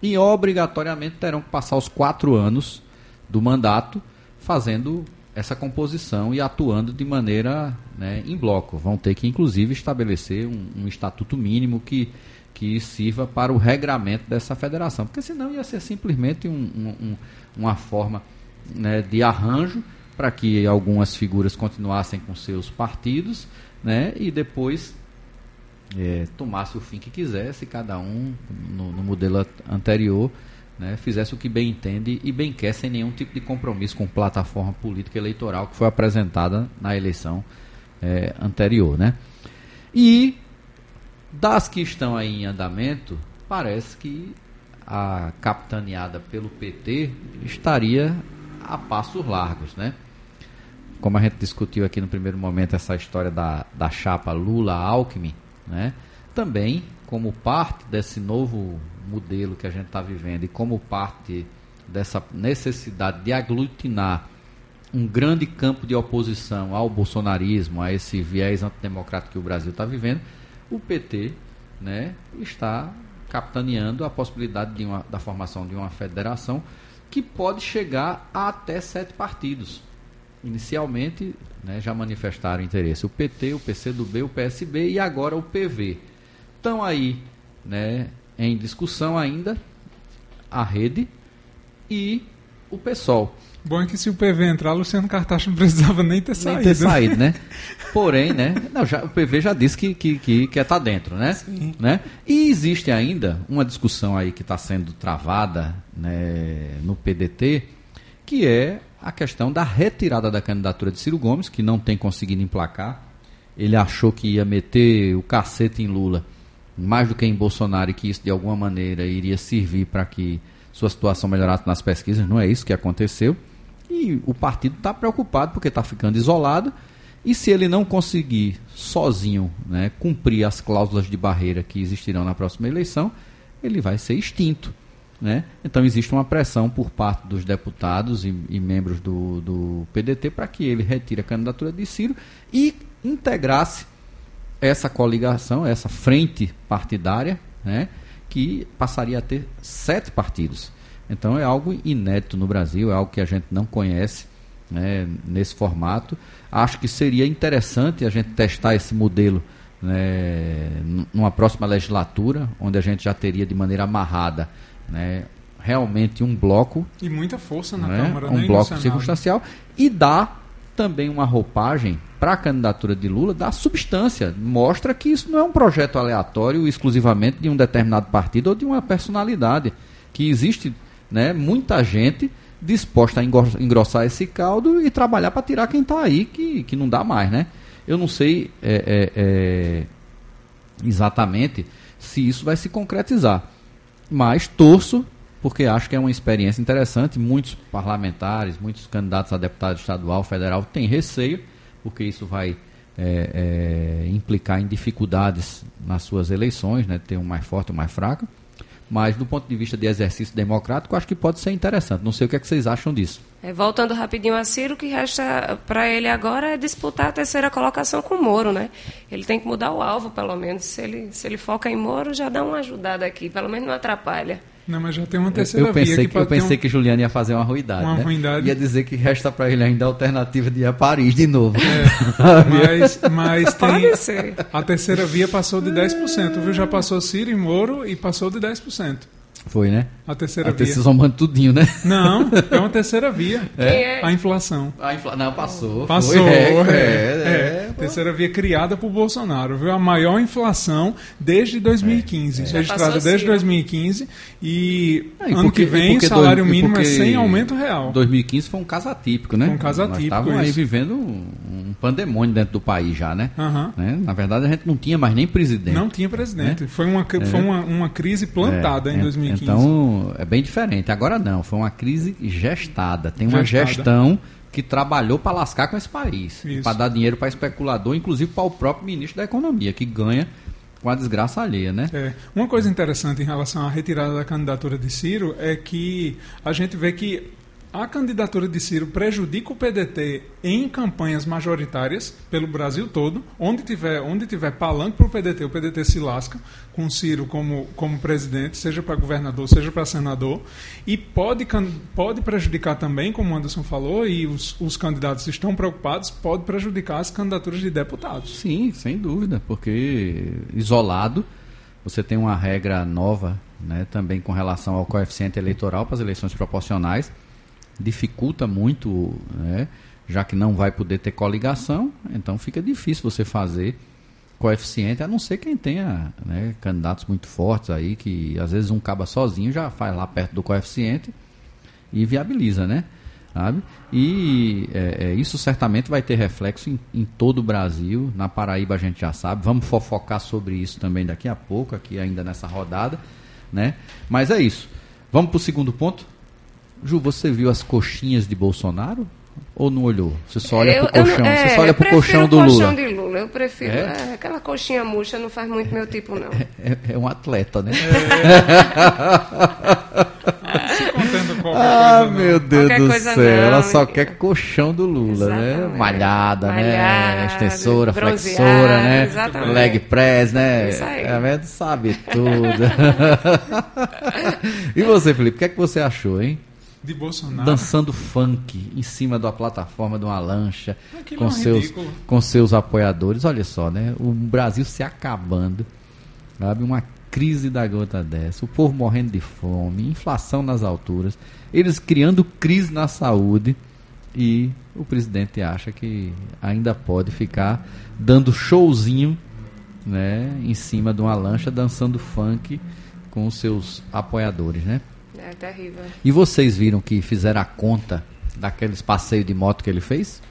e obrigatoriamente terão que passar os quatro anos do mandato fazendo essa composição e atuando de maneira né, em bloco. Vão ter que, inclusive, estabelecer um, um estatuto mínimo que, que sirva para o regramento dessa federação, porque senão ia ser simplesmente um- um- um- uma forma né, de arranjo para que algumas figuras continuassem com seus partidos né, e depois é, tomasse o fim que quisesse, cada um no, no modelo anterior né, fizesse o que bem entende e bem quer, sem nenhum tipo de compromisso com plataforma política eleitoral que foi apresentada na eleição é, anterior. Né? E das que estão aí em andamento, parece que a capitaneada pelo PT estaria a passos largos, né? Como a gente discutiu aqui no primeiro momento essa história da, da chapa Lula-Alckmin, né? Também como parte desse novo modelo que a gente está vivendo e como parte dessa necessidade de aglutinar um grande campo de oposição ao bolsonarismo, a esse viés antidemocrático que o Brasil está vivendo, o PT né, está capitaneando a possibilidade de uma, da formação de uma federação que pode chegar a até sete partidos. Inicialmente, né, já manifestaram interesse o PT, o PCdoB, o PSB e agora o PV. Estão aí né, em discussão ainda a rede e o PSOL. Bom é que se o PV entrar, Luciano Cartacho não precisava nem ter saído. Nem ter saído, né? Porém, né? Não, já, o PV já disse que, que, que quer estar dentro, né? né? E existe ainda uma discussão aí que está sendo travada né, no PDT, que é a questão da retirada da candidatura de Ciro Gomes, que não tem conseguido emplacar. Ele achou que ia meter o cacete em Lula mais do que em Bolsonaro e que isso de alguma maneira iria servir para que sua situação melhorasse nas pesquisas. Não é isso que aconteceu. E o partido está preocupado porque está ficando isolado. E se ele não conseguir sozinho né, cumprir as cláusulas de barreira que existirão na próxima eleição, ele vai ser extinto. Né? Então existe uma pressão por parte dos deputados e, e membros do, do PDT para que ele retire a candidatura de Ciro e integrasse essa coligação, essa frente partidária, né, que passaria a ter sete partidos. Então é algo inédito no Brasil, é algo que a gente não conhece né, nesse formato. Acho que seria interessante a gente testar esse modelo né, numa próxima legislatura, onde a gente já teria de maneira amarrada né, realmente um bloco E muita força na né, Câmara, um né, bloco circunstancial e dá também uma roupagem para a candidatura de Lula, dá substância, mostra que isso não é um projeto aleatório exclusivamente de um determinado partido ou de uma personalidade, que existe né, muita gente disposta a engrossar esse caldo e trabalhar para tirar quem está aí, que, que não dá mais, né? Eu não sei é, é, é, exatamente se isso vai se concretizar. Mas torço, porque acho que é uma experiência interessante. Muitos parlamentares, muitos candidatos a deputado estadual, federal têm receio, porque isso vai é, é, implicar em dificuldades nas suas eleições, né, ter um mais forte um mais fraco. Mas do ponto de vista de exercício democrático, acho que pode ser interessante. Não sei o que, é que vocês acham disso. É, voltando rapidinho a Ciro, o que resta para ele agora é disputar a terceira colocação com o Moro, né? Ele tem que mudar o alvo, pelo menos. Se ele, se ele foca em Moro, já dá uma ajudada aqui, pelo menos não atrapalha. Não, mas já tem uma terceira eu pensei via que, Eu pensei um... que Juliano ia fazer uma ruindade. Uma né? ruindade. Ia dizer que resta para ele ainda a alternativa de ir a Paris de novo. É, mas mas tem. Pode ser. A terceira via passou de 10%, viu? Já passou Ciro e Moro e passou de 10%. Foi, né? A terceira a via. A somando tudinho, né? Não, é uma terceira via. É? A inflação. A infla... Não, passou. Passou. Foi, é, é, é, é. Terceira via criada por Bolsonaro, viu? A maior inflação desde 2015. É, é. Registrada desde 2015. E, e ano porque, que vem o salário mínimo é sem aumento real. 2015 foi um caso atípico, né? Foi um caso atípico. Nós estávamos aí vivendo um pandemônio dentro do país já, né? Uhum. né? Na verdade, a gente não tinha mais nem presidente. Não tinha presidente. Né? Foi, uma, foi uma, uma crise plantada em 2015. Então, é bem diferente. Agora não, foi uma crise gestada. Tem uma gestada. gestão que trabalhou para lascar com esse país, para dar dinheiro para especulador, inclusive para o próprio ministro da Economia, que ganha com a desgraça alheia, né? É. Uma coisa interessante em relação à retirada da candidatura de Ciro é que a gente vê que a candidatura de Ciro prejudica o PDT em campanhas majoritárias pelo Brasil todo. Onde tiver, onde tiver palanque para o PDT, o PDT se lasca com Ciro como, como presidente, seja para governador, seja para senador. E pode, pode prejudicar também, como o Anderson falou, e os, os candidatos estão preocupados, pode prejudicar as candidaturas de deputados. Sim, sem dúvida, porque isolado você tem uma regra nova né, também com relação ao coeficiente eleitoral para as eleições proporcionais dificulta muito, né? já que não vai poder ter coligação, então fica difícil você fazer coeficiente, a não ser quem tenha né, candidatos muito fortes aí, que às vezes um caba sozinho já faz lá perto do coeficiente e viabiliza, né? Sabe? E é, é, isso certamente vai ter reflexo em, em, todo o Brasil. Na Paraíba a gente já sabe. Vamos fofocar sobre isso também daqui a pouco, aqui ainda nessa rodada. Né? Mas é isso. Vamos para o segundo ponto? Ju, você viu as coxinhas de Bolsonaro? Ou não olhou? Você só olha eu, pro colchão. É, você só olha pro colchão do Lula. colchão de Lula. Eu prefiro. É? É, aquela coxinha murcha não faz muito meu tipo, não. É, é um atleta, né? Ah, meu Deus qualquer do céu. Não, ela só quer colchão do Lula, né? Exatamente. né? Malhada, Malhada, né? Extensora, flexora, né? Exatamente. Leg press, né? Isso aí. É, sabe tudo. e você, Felipe, o que é que você achou, hein? De Bolsonaro. Dançando funk em cima da plataforma de uma lancha com, é seus, com seus apoiadores. Olha só, né? O Brasil se acabando. Sabe? Uma crise da gota dessa. O povo morrendo de fome, inflação nas alturas. Eles criando crise na saúde. E o presidente acha que ainda pode ficar dando showzinho né, em cima de uma lancha dançando funk com os seus apoiadores, né? É terrível. E vocês viram que fizeram a conta daqueles passeios de moto que ele fez?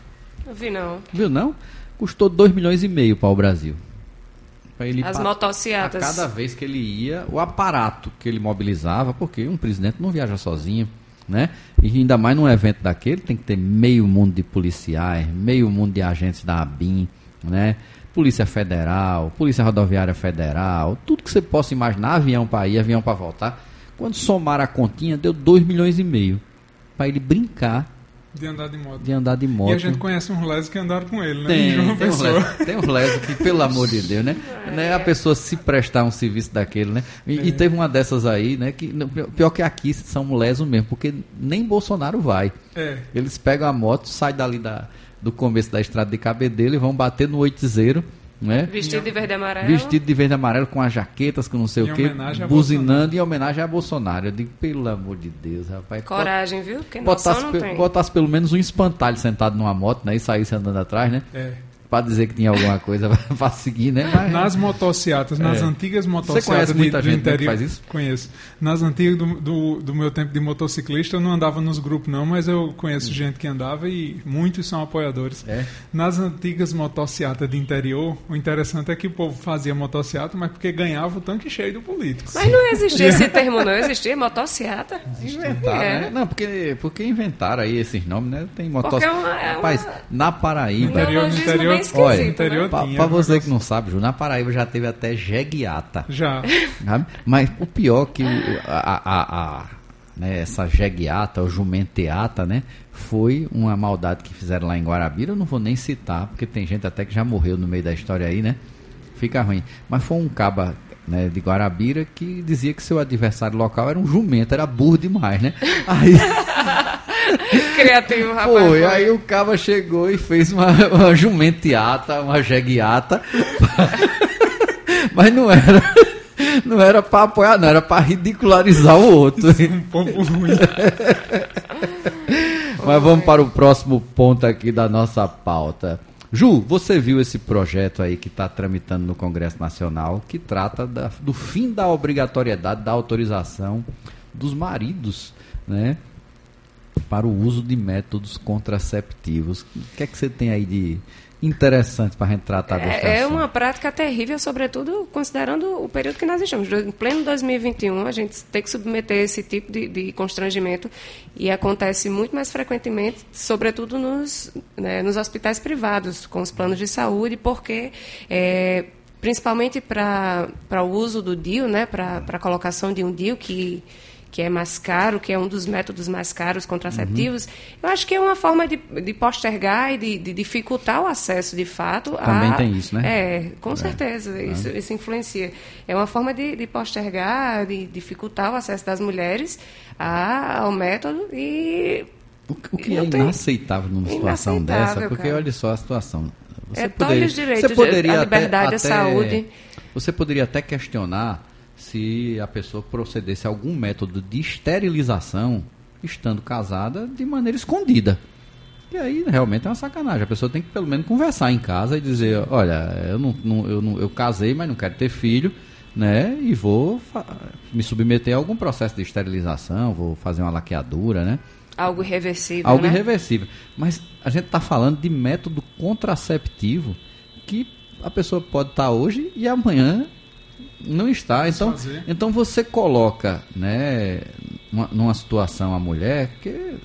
Não vi não. Viu não? Custou 2 milhões e meio para o Brasil. Pra ele As motocicletas. A cada vez que ele ia, o aparato que ele mobilizava, porque um presidente não viaja sozinho, né? E ainda mais num evento daquele, tem que ter meio mundo de policiais, meio mundo de agentes da ABIN, né? Polícia Federal, Polícia Rodoviária Federal, tudo que você possa imaginar, avião para ir, avião para voltar quando somar a continha, deu 2 milhões e meio. Para ele brincar de andar de moto. De andar de moto. E a gente conhece uns lesos que andaram com ele, né? Tem, tem, uns lesos, tem uns lesos que, pelo amor de Deus, né? Né? A pessoa se prestar um serviço daquele, né? E, é. e, teve uma dessas aí, né? Que, pior que aqui são lesos mesmo, porque nem Bolsonaro vai. É. Eles pegam a moto, saem dali da, do começo da estrada de Cabedelo e vão bater no oitizeiro né? Vestido de verde e amarelo. Vestido de verde e amarelo com as jaquetas, com não sei em o quê, buzinando em homenagem a Bolsonaro. Eu digo, pelo amor de Deus, rapaz. Coragem, viu? Porque botasse, botasse pelo menos um espantalho sentado numa moto, né? E saísse andando atrás, né? É para dizer que tinha alguma coisa para seguir, né? Mas, nas motocicletas, nas é. antigas motocicletas. Você conhece muita de, gente interior, que faz isso? Conheço. Nas antigas do, do, do, meu tempo de motociclista, eu não andava nos grupos não, mas eu conheço hum. gente que andava e muitos são apoiadores. É. Nas antigas motocicletas de interior, o interessante é que o povo fazia motocicleta, mas porque ganhava o tanque cheio do político. Mas não existia esse termo, não existia motocicleta. Inventaram, é. né? Não, porque, porque inventaram aí esses nomes, né? Tem motocicleta. É uma, é uma... Rapaz, na Paraíba. Interior, no interior esquisito. Olha, tinha, pra um você que não sabe, Ju, na Paraíba já teve até jeguiata. Já. sabe? Mas o pior que o- a, a- a- né, essa jeguiata ou jumenteata, né, foi uma maldade que fizeram lá em Guarabira. Eu não vou nem citar, porque tem gente até que já morreu no meio da história aí, né? Fica ruim. Mas foi um caba né, de Guarabira que dizia que seu adversário local era um jumento, era burro demais, né? Aí, Criativo, rapaz. foi, foi. aí o caba chegou e fez uma, uma jumenteata, uma jeguiata. Mas não era. Não era pra apoiar, não, era pra ridicularizar o outro. Um povo ruim. Mas vamos para o próximo ponto aqui da nossa pauta. Ju, você viu esse projeto aí que está tramitando no Congresso Nacional, que trata da- do fim da obrigatoriedade da autorização dos maridos, né? Para o uso de métodos contraceptivos. O que é que você tem aí de interessante para a gente tratar desse É, é uma prática terrível, sobretudo considerando o período que nós estamos. Em pleno 2021, a gente tem que submeter esse tipo de, de constrangimento e acontece muito mais frequentemente, sobretudo nos, né, nos hospitais privados, com os planos de saúde, porque. é, principalmente para o uso do DIU, né, para a colocação de um DIU que, que é mais caro, que é um dos métodos mais caros contraceptivos, eu acho que é uma forma de, de postergar e de, de dificultar o acesso, de fato. Também a- tem isso, né? É, com certeza, isso, isso influencia. É uma forma de, de postergar, de dificultar o acesso das mulheres a- ao método e O, que- o que é inaceitável numa situação Inaceitável, dessa, porque cara. olha só a situação. É, tolhe os direitos, você poderia a até- liberdade, a até- saúde. Você poderia até questionar se a pessoa procedesse a algum método de esterilização, estando casada, de maneira escondida. E aí realmente é uma sacanagem. A pessoa tem que pelo menos conversar em casa e dizer, olha, eu não, não- eu, não- eu casei, mas não quero ter filho, né? E vou me submeter a algum processo de esterilização, vou fazer uma laqueadura, né? algo irreversível, Algo né? irreversível. Mas a gente está falando de método contraceptivo que a pessoa pode estar hoje e amanhã não está. Então, Desfazer. então você coloca né, numa, numa situação a mulher que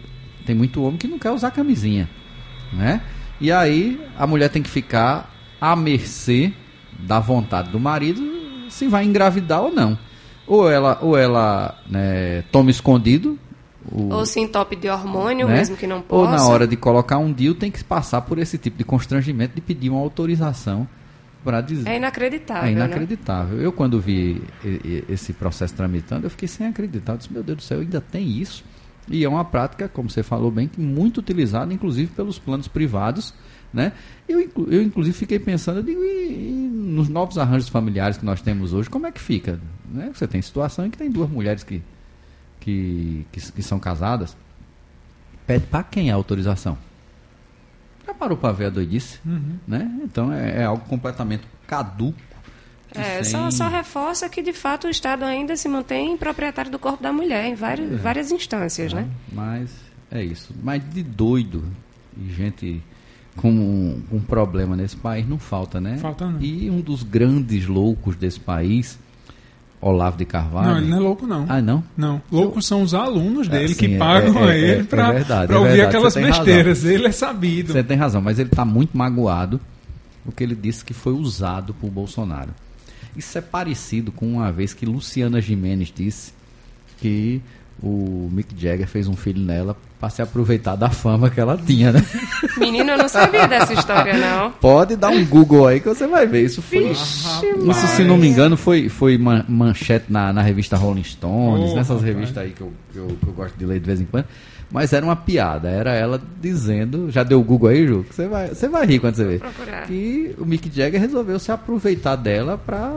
tem muito homem que não quer usar camisinha. Né? E aí a mulher tem que ficar à mercê da vontade do marido se vai engravidar ou não. Ou ela, ou ela né, toma escondido o, Ou se entope de hormônio, né? mesmo que não Ou possa. na hora de colocar um DIU tem que passar por esse tipo de constrangimento de pedir uma autorização para dizer. É inacreditável, É né? inacreditável. Eu, quando vi esse processo tramitando, eu fiquei sem acreditar. Eu disse, meu Deus do céu, ainda tem isso. E é uma prática, como você falou bem, que muito utilizada, inclusive pelos planos privados. Né? Eu, eu, inclusive, fiquei pensando, digo, e, e nos novos arranjos familiares que nós temos hoje, como é que fica? Né? Você tem situação em que tem duas mulheres que, que, que, que são casadas. Pede para quem a autorização? Parou para ver a doidice? Uhum. Né? Então é, é algo completamente caduco. É, sem- só, só reforça que, de fato, o Estado ainda se mantém proprietário do corpo da mulher em várias, É. várias instâncias, né? Mas é isso. Mas de doido e gente com um, um problema nesse país não falta, né? Falta não. E um dos grandes loucos desse país, Olavo de Carvalho. Não, ele não é louco, não. Ah, não? Não, loucos são os alunos dele É, que sim, é- pagam é- a ele é- é é ouvir aquelas tem razão. besteiras. Ele é sabido. Você tem razão, mas ele está muito magoado porque ele disse que foi usado por Bolsonaro. Isso é parecido com uma vez que Luciana Jimenez disse que o Mick Jagger fez um filho nela para se aproveitar da fama que ela tinha, né? Menino, eu não sabia dessa história, não. Pode dar um Google aí que você vai ver. Isso foi. Vixe, Isso, se não me engano, foi, foi man- manchete na, na revista Rolling Stones, Oh, nessas revistas aí que eu, que, eu, que eu gosto de ler de vez em quando. Mas era uma piada, era ela dizendo. Já deu o Google aí, Ju? Que Você vai, você vai rir quando você vê. procurar. Que o Mick Jagger resolveu se aproveitar dela pra.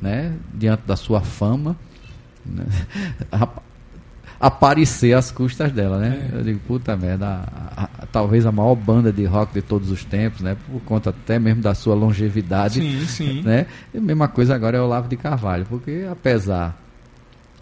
Né, diante da sua fama. né, aparecer às custas dela, né? É. Eu digo, puta merda, a- a- a- talvez a maior banda de rock de todos os tempos, né? Por conta até mesmo da sua longevidade, Sim, sim. né? E a mesma coisa agora é o Olavo de Carvalho, porque apesar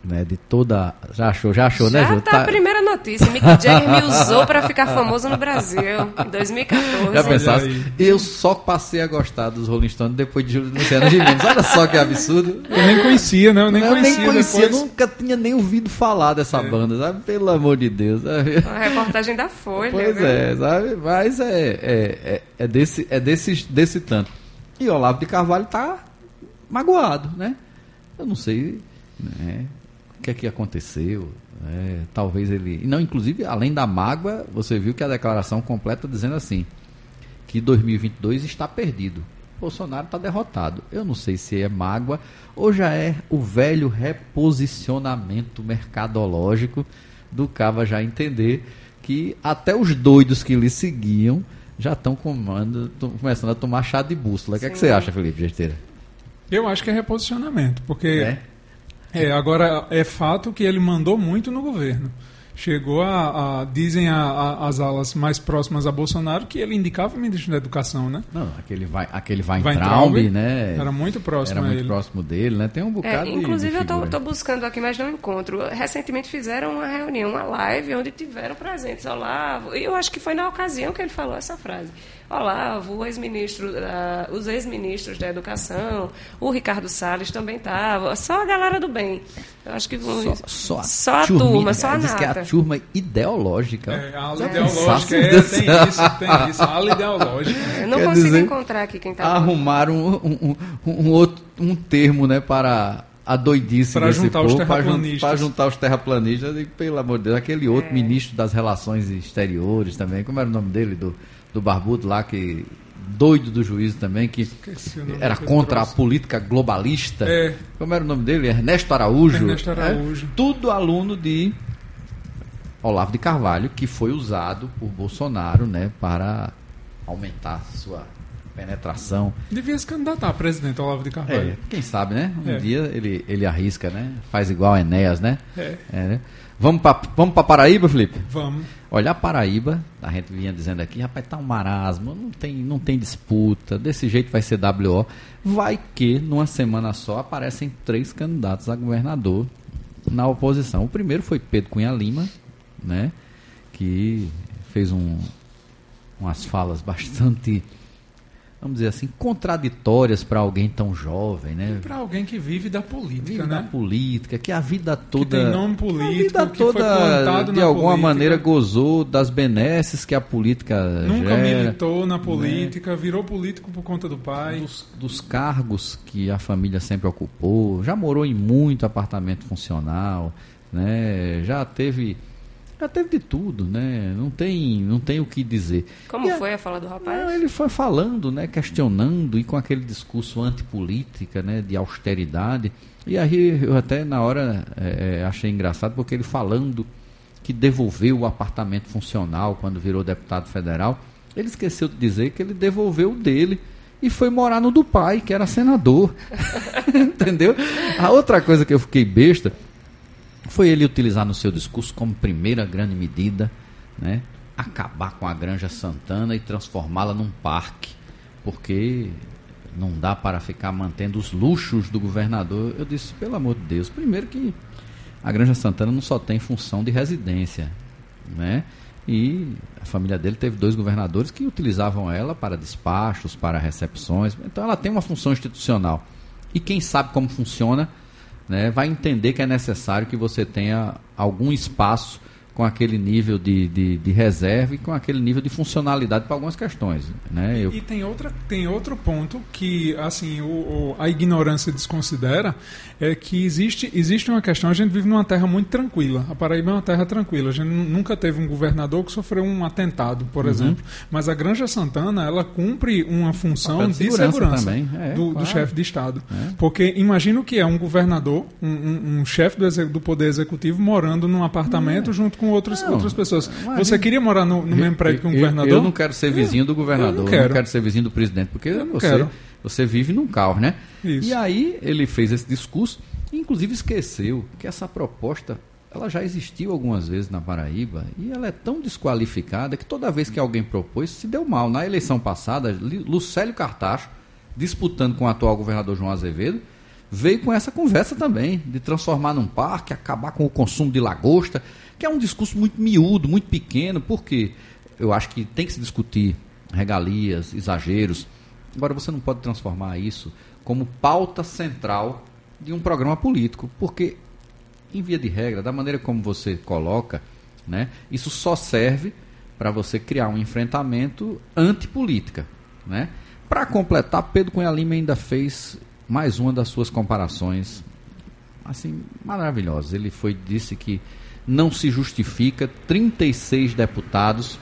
né, de toda. Já achou, já achou, já né, Ju? Tá a primeira notícia. Mick Jagger me usou para ficar famoso no Brasil em 2014. Já pensasse? Eu só passei a gostar dos Rolling Stones depois de Luciano Gimenez. Olha só que absurdo. Eu nem conhecia, né? Eu nem eu conhecia. Nem conhecia depois... nunca tinha nem ouvido falar dessa é. banda, sabe? Pelo amor de Deus. Sabe? Uma reportagem da Folha. Pois viu? é, sabe? Mas é, é, é, é, desse, é desse, desse tanto. E Olavo de Carvalho tá magoado, né? Eu não sei né, que é que aconteceu. Né? Talvez ele. Não, inclusive, além da mágoa, você viu que a declaração completa dizendo assim: que 2022 está perdido. Bolsonaro está derrotado. Eu não sei se é mágoa ou já é o velho reposicionamento mercadológico do Cava já entender que até os doidos que lhe seguiam já estão começando a tomar chá de bússola. O que, é que você acha, Felipe Gesteira? Eu acho que é reposicionamento, porque é? É? agora é fato que ele mandou muito no governo. Chegou a, a dizem a, a, as alas mais próximas a Bolsonaro que ele indicava o ministro da Educação, né? Não, aquele vai, aquele vai, vai Traub, né? Era muito próximo Era muito ele. próximo dele, né? Tem um bocado é, Inclusive de, de eu estou buscando aqui, mas não encontro. Recentemente fizeram uma reunião, uma live onde tiveram presentes Olavo. E eu acho que foi na ocasião que ele falou essa frase. Olavo, ex-ministro, uh, os ex-ministros da Educação, o Ricardo Salles também estava, só a galera do bem. Eu acho que só, só, só a turma, só a diz nata. que é a turma ideológica. É, a ala ideológica, é, tem isso, tem isso, a ala ideológica. Eu não Quer consigo dizer, encontrar aqui quem está Arrumaram um, um, um, um, outro, um termo, né, para a doidice para juntar povo, os terraplanistas. Para juntar os terraplanistas, e, pelo amor de Deus, aquele outro é. ministro das relações exteriores também, como era o nome dele, do do Barbudo lá, que doido do juízo também, que era contra a política globalista. É. Como era o nome dele? Ernesto Araújo. Ernesto Araújo. É, tudo aluno de Olavo de Carvalho, que foi usado por Bolsonaro né, para aumentar sua penetração. Devia se candidatar a presidente Olavo de Carvalho. É, quem sabe, né? Um É. dia ele, ele arrisca, né? Faz igual Enéas, né? É. né? Vamos para vamos Paraíba, Felipe? Vamos. Olha a Paraíba, a gente vinha dizendo aqui, rapaz, tá um marasmo, não tem, não tem disputa, desse jeito vai ser WO. Vai que numa semana só aparecem três candidatos a governador na oposição. O primeiro foi Pedro Cunha Lima, né? Que fez um, umas falas bastante vamos dizer assim, contraditórias para alguém tão jovem, né? Para alguém que vive da política, vive né? da política, que a vida toda, que tem nome político, a vida que toda de na alguma política. maneira gozou das benesses que a política Nunca gera, militou na política, virou político por conta do pai. dos, dos cargos que a família sempre ocupou, já morou em muito apartamento funcional, né? Já teve já teve de tudo, né? Não tem, não tem o que dizer. Como E a- foi a fala do rapaz? não, ele foi falando, né, questionando e com aquele discurso antipolítica, né, de austeridade. E aí eu até na hora eh, achei engraçado porque ele falando que devolveu o apartamento funcional quando virou deputado federal, ele esqueceu de dizer que ele devolveu o dele e foi morar no do pai, que era senador. Entendeu? A outra coisa que eu fiquei besta foi ele utilizar no seu discurso como primeira grande medida, né, acabar com a Granja Santana e transformá-la num parque, porque não dá para ficar mantendo os luxos do governador. Eu disse, pelo amor de Deus, primeiro que a Granja Santana não só tem função de residência, né? E a família dele teve dois governadores que utilizavam ela para despachos, para recepções. Então ela tem uma função institucional. E quem sabe como funciona, né, vai entender que é necessário que você tenha algum espaço com aquele nível de, de, de reserva e com aquele nível de funcionalidade para algumas questões. Né? Eu, E tem, outra, tem outro ponto que assim o, o- a ignorância desconsidera é que existe, existe uma questão. A gente vive numa terra muito tranquila. A Paraíba é uma terra tranquila. A gente nu- nunca teve um governador que sofreu um atentado, Uhum. por exemplo. Mas a Granja Santana ela cumpre uma função de segurança, segurança é, do, do claro. chefe de Estado. É. Porque imagina o que é um governador, um, um- um chefe do, do Poder Executivo morando num apartamento junto com outras, Não, outras pessoas. Você queria morar no, no mesmo prédio que um eu, governador? Eu não quero ser vizinho do governador, eu não eu quero. não quero ser vizinho do presidente, porque Eu você, quero. você vive num caos, né? Isso. E aí ele fez esse discurso, e inclusive esqueceu que essa proposta ela já existiu algumas vezes na Paraíba e ela é tão desqualificada que toda vez que alguém propôs se deu mal. Na eleição passada, Li- Lucélio Cartacho, disputando com o atual governador João Azevedo, veio com essa conversa também, de transformar num parque, acabar com o consumo de lagosta, que é um discurso muito miúdo, muito pequeno, porque eu acho que tem que se discutir regalias, exageros. Agora, você não pode transformar isso como pauta central de um programa político, porque, em via de regra, da maneira como você coloca, né, isso só serve para você criar um enfrentamento antipolítica. Né? Para completar, Pedro Cunha Lima ainda fez mais uma das suas comparações assim maravilhosas. Ele foi disse que não se justifica 36 deputados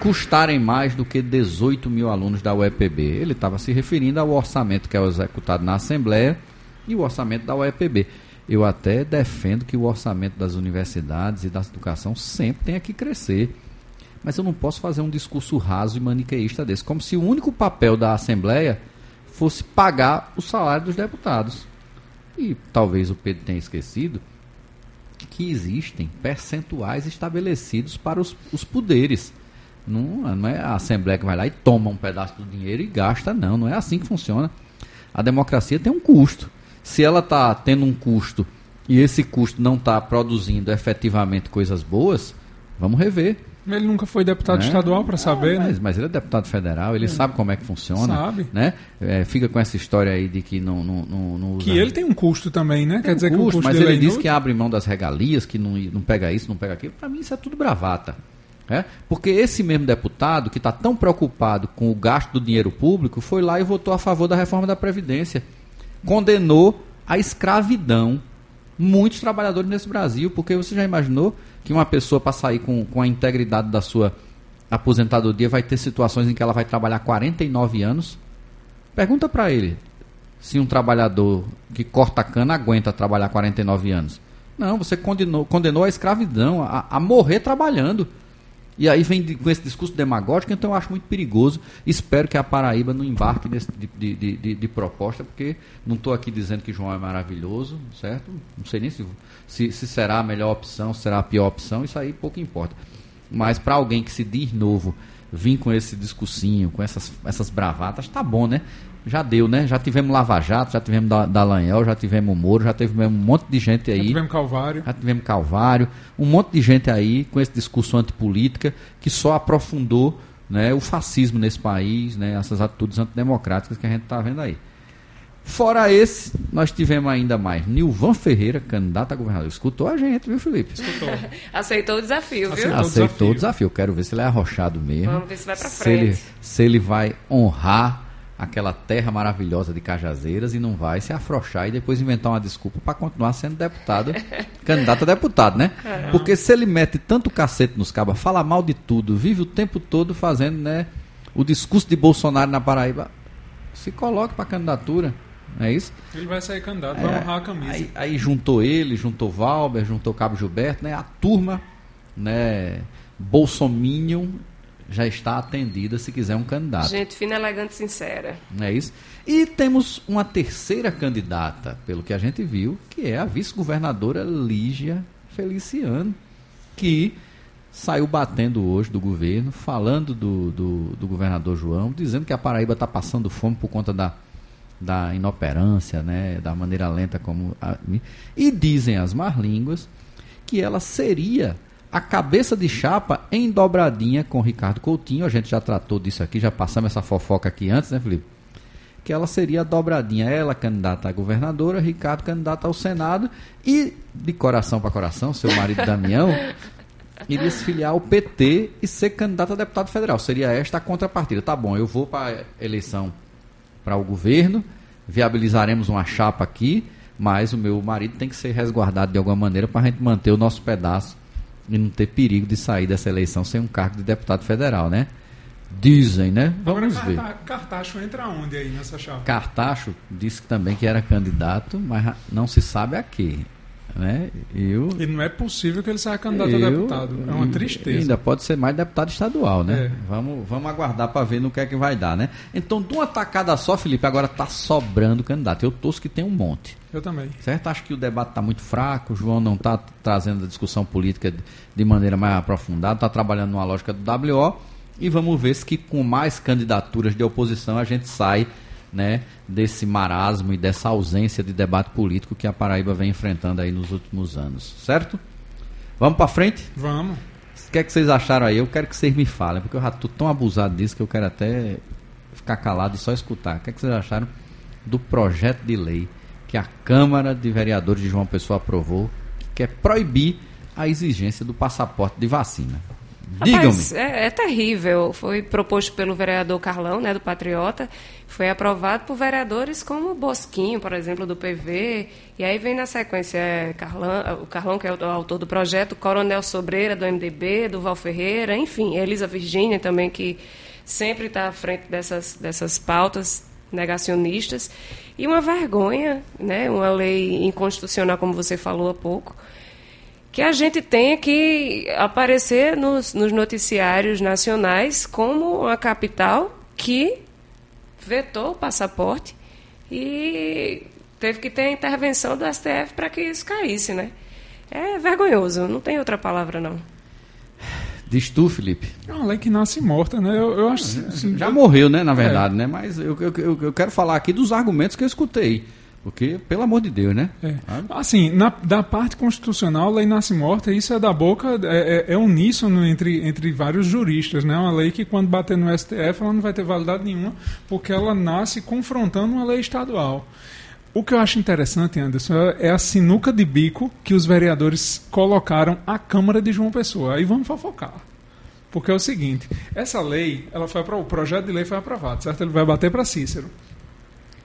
custarem mais do que 18 mil alunos da UEPB. Ele estava se referindo ao orçamento que é executado na Assembleia e o orçamento da UEPB. Eu até defendo que o orçamento das universidades e da educação sempre tenha que crescer. Mas eu não posso fazer um discurso raso e maniqueísta desse, como se o único papel da Assembleia fosse pagar o salário dos deputados. E talvez o Pedro tenha esquecido que existem percentuais estabelecidos para os, os poderes. Não, não é a Assembleia que vai lá e toma um pedaço do dinheiro e gasta, não. Não é assim que funciona. A democracia tem um custo. Se ela está tendo um custo e esse custo não está produzindo efetivamente coisas boas, vamos rever. Ele nunca foi deputado né? estadual para saber, mas, né? Mas ele é deputado federal, ele é. sabe como é que funciona. Sabe. Né? É, fica com essa história aí de que não, não, não, não usa... Que ele tem um custo também, né? Tem Quer um dizer custo, que o custo Mas ele é diz que abre mão das regalias, que não, não pega isso, não pega aquilo. Para mim isso é tudo bravata. É? Porque esse mesmo deputado, que está tão preocupado com o gasto do dinheiro público, foi lá e votou a favor da reforma da Previdência. Condenou a escravidão muitos trabalhadores nesse Brasil, porque você já imaginou que uma pessoa para sair com, com a integridade da sua aposentadoria vai ter situações em que ela vai trabalhar 49 anos? Pergunta para ele se um trabalhador que corta cana aguenta trabalhar 49 anos. Não, você condenou, condenou a escravidão, a, a morrer trabalhando. E aí vem de, com esse discurso demagógico, então eu acho muito perigoso. Espero que a Paraíba não embarque nesse de, de, de, de proposta, porque não estou aqui dizendo que João é maravilhoso, certo? Não sei nem se, se, se será a melhor opção, se será a pior opção, isso aí pouco importa. Mas para alguém que se diz novo, vir com esse discursinho, com essas, essas bravatas, tá bom, né? Já deu, né? Já tivemos Lava Jato, já tivemos Dallagnol, já tivemos Moro, já tivemos um monte de gente aí. Já tivemos Calvário. Já tivemos Calvário. Um monte de gente aí com esse discurso antipolítica que só aprofundou né, o fascismo nesse país, né, essas atitudes antidemocráticas que a gente está vendo aí. Fora esse, nós tivemos ainda mais Nilvan Ferreira, candidato a governador. Escutou a gente, viu, Felipe? Escutou. Aceitou o desafio, viu? Aceitou. Aceitou desafio. o desafio. Quero ver se ele é arrochado mesmo. Vamos ver se vai pra se ele, frente. se ele vai honrar aquela terra maravilhosa de Cajazeiras e não vai se afrouxar e depois inventar uma desculpa para continuar sendo deputado, candidato a deputado, né? Porque se ele mete tanto cacete nos cabas, fala mal de tudo, vive o tempo todo fazendo, né, o discurso de Bolsonaro na Paraíba, se coloque para candidatura, não é isso? Ele vai sair candidato, vai honrar a camisa. Aí, aí juntou ele, juntou Valber, juntou Cabo Gilberto, né? A turma, né, Bolsominion já está atendida se quiser um candidato. Gente fina, elegante sincera. É isso? E temos uma terceira candidata, pelo que a gente viu, que é a vice-governadora Lígia Feliciano, que saiu batendo hoje do governo, falando do, do, do governador João, dizendo que a Paraíba está passando fome por conta da, da inoperância, né, da maneira lenta como. A, e dizem as más línguas que ela seria a cabeça de chapa em dobradinha com Ricardo Coutinho. A gente já tratou disso aqui, já passamos essa fofoca aqui antes, né, Felipe? Que ela seria a dobradinha, ela candidata a governadora, Ricardo candidato ao Senado e, de coração para coração, seu marido Damião iria se filiar ao PT e ser candidato a deputado federal. Seria esta a contrapartida. Tá bom, eu vou para a eleição para o governo, viabilizaremos uma chapa aqui, mas o meu marido tem que ser resguardado de alguma maneira para a gente manter o nosso pedaço e não ter perigo de sair dessa eleição sem um cargo de deputado federal, né? Dizem, né? Vamos Agora, ver. Carta- Cartacho entra onde aí nessa chave? Cartacho disse também que era candidato, mas não se sabe a quê. Né? Eu, E não é possível que ele saia candidato a eu- deputado. É uma tristeza. Ainda pode ser mais deputado estadual, né? É. Vamos, vamos aguardar para ver no que é que vai dar, né? Então, de uma tacada só, Felipe, agora tá sobrando candidato. Eu torço que tem um monte. Eu também. Certo? Acho que o debate está muito fraco, o João não está trazendo a discussão política de- de maneira mais aprofundada, está trabalhando numa lógica do WO e vamos ver se que com mais candidaturas de oposição a gente sai né, desse marasmo e dessa ausência de debate político que a Paraíba vem enfrentando aí nos últimos anos, certo? Vamos para frente? Vamos. O que é que vocês acharam aí? Eu quero que vocês me falem, porque eu já estou tão abusado disso que eu quero até ficar calado e só escutar. O que é que vocês acharam do projeto de lei que a Câmara de Vereadores de João Pessoa aprovou, que quer proibir a exigência do passaporte de vacina? Digam-me. É, é, terrível. Foi proposto pelo vereador Carlão, né, do Patriota. Foi aprovado por vereadores como Bosquinho, por exemplo, do PV. E aí vem na sequência é, Carlão, o Carlão, que é o autor do projeto, Coronel Sobreira, do MDB, do Val Ferreira, enfim, Elisa Virgínia também, que sempre está à frente dessas, dessas pautas negacionistas. E uma vergonha, né, uma lei inconstitucional, como você falou há pouco que a gente tenha que aparecer nos, nos noticiários nacionais como uma capital que vetou o passaporte e teve que ter a intervenção do STF para que isso caísse, né? É vergonhoso, não tem outra palavra não. Diz tu, Felipe. É uma lei que nasce morta, né? Eu, eu acho. Assim, Já morreu, né, na verdade, é. né? Mas eu, eu, eu quero falar aqui dos argumentos que eu escutei. Porque, pelo amor de Deus, né? É. Assim, na, da parte constitucional, a lei nasce morta, isso é da boca, é, é, é, uníssono entre, entre vários juristas, né? Uma lei que, quando bater no STF, ela não vai ter validade nenhuma, porque ela nasce confrontando uma lei estadual. O que eu acho interessante, Anderson, é a sinuca de bico que os vereadores colocaram à Câmara de João Pessoa. Aí vamos fofocar. Porque é o seguinte, essa lei, ela foi o projeto de lei foi aprovado, certo? Ele vai bater para Cícero.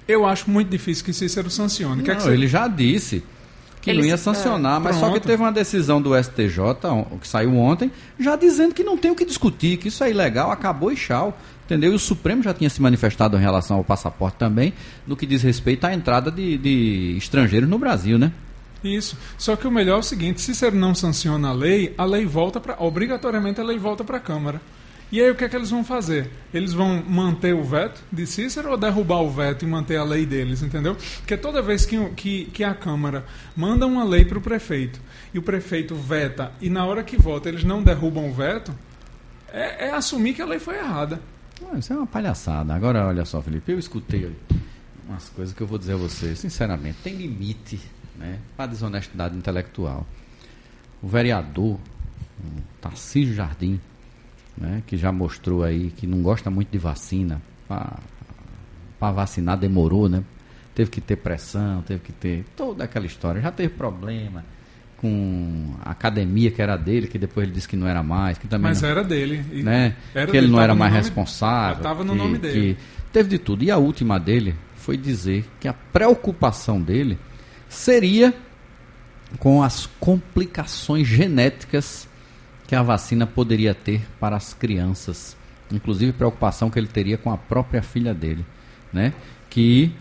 Eu acho muito difícil que Cícero sancione. Não, que é que você... Ele já disse que ele, não ia sancionar, é, mas pronto. só que teve uma decisão do STJ, que saiu ontem, já dizendo que não tem o que discutir, que isso é ilegal, acabou e tchau. Entendeu? E o Supremo já tinha se manifestado em relação ao passaporte também, no que diz respeito à entrada de, de estrangeiros no Brasil, né? Isso. Só que o melhor é o seguinte: se Cícero não sanciona a lei, a lei volta para. Obrigatoriamente a lei volta para a Câmara. E aí o que é que eles vão fazer? Eles vão manter o veto de Cícero ou derrubar o veto e manter a lei deles, entendeu? Porque toda vez que, que, que a Câmara manda uma lei para o prefeito e o prefeito veta e na hora que vota eles não derrubam o veto, é, é assumir que a lei foi errada. Isso é uma palhaçada. Agora, olha só, Felipe, eu escutei umas coisas que eu vou dizer a você, sinceramente, tem limite né, para a desonestidade intelectual. O vereador, o Tarcísio Jardim, né, que já mostrou aí que não gosta muito de vacina. Para vacinar demorou, né? Teve que ter pressão, teve que ter toda aquela história. Já teve problema com a academia que era dele, que depois ele disse que não era mais. Que também Mas não, era dele. Né, era que dele, ele não era mais nome, responsável. Estava no que, nome dele. Teve de tudo. E a última dele foi dizer que a preocupação dele seria com as complicações genéticas que a vacina poderia ter para as crianças. Inclusive preocupação que ele teria com a própria filha dele, né? Que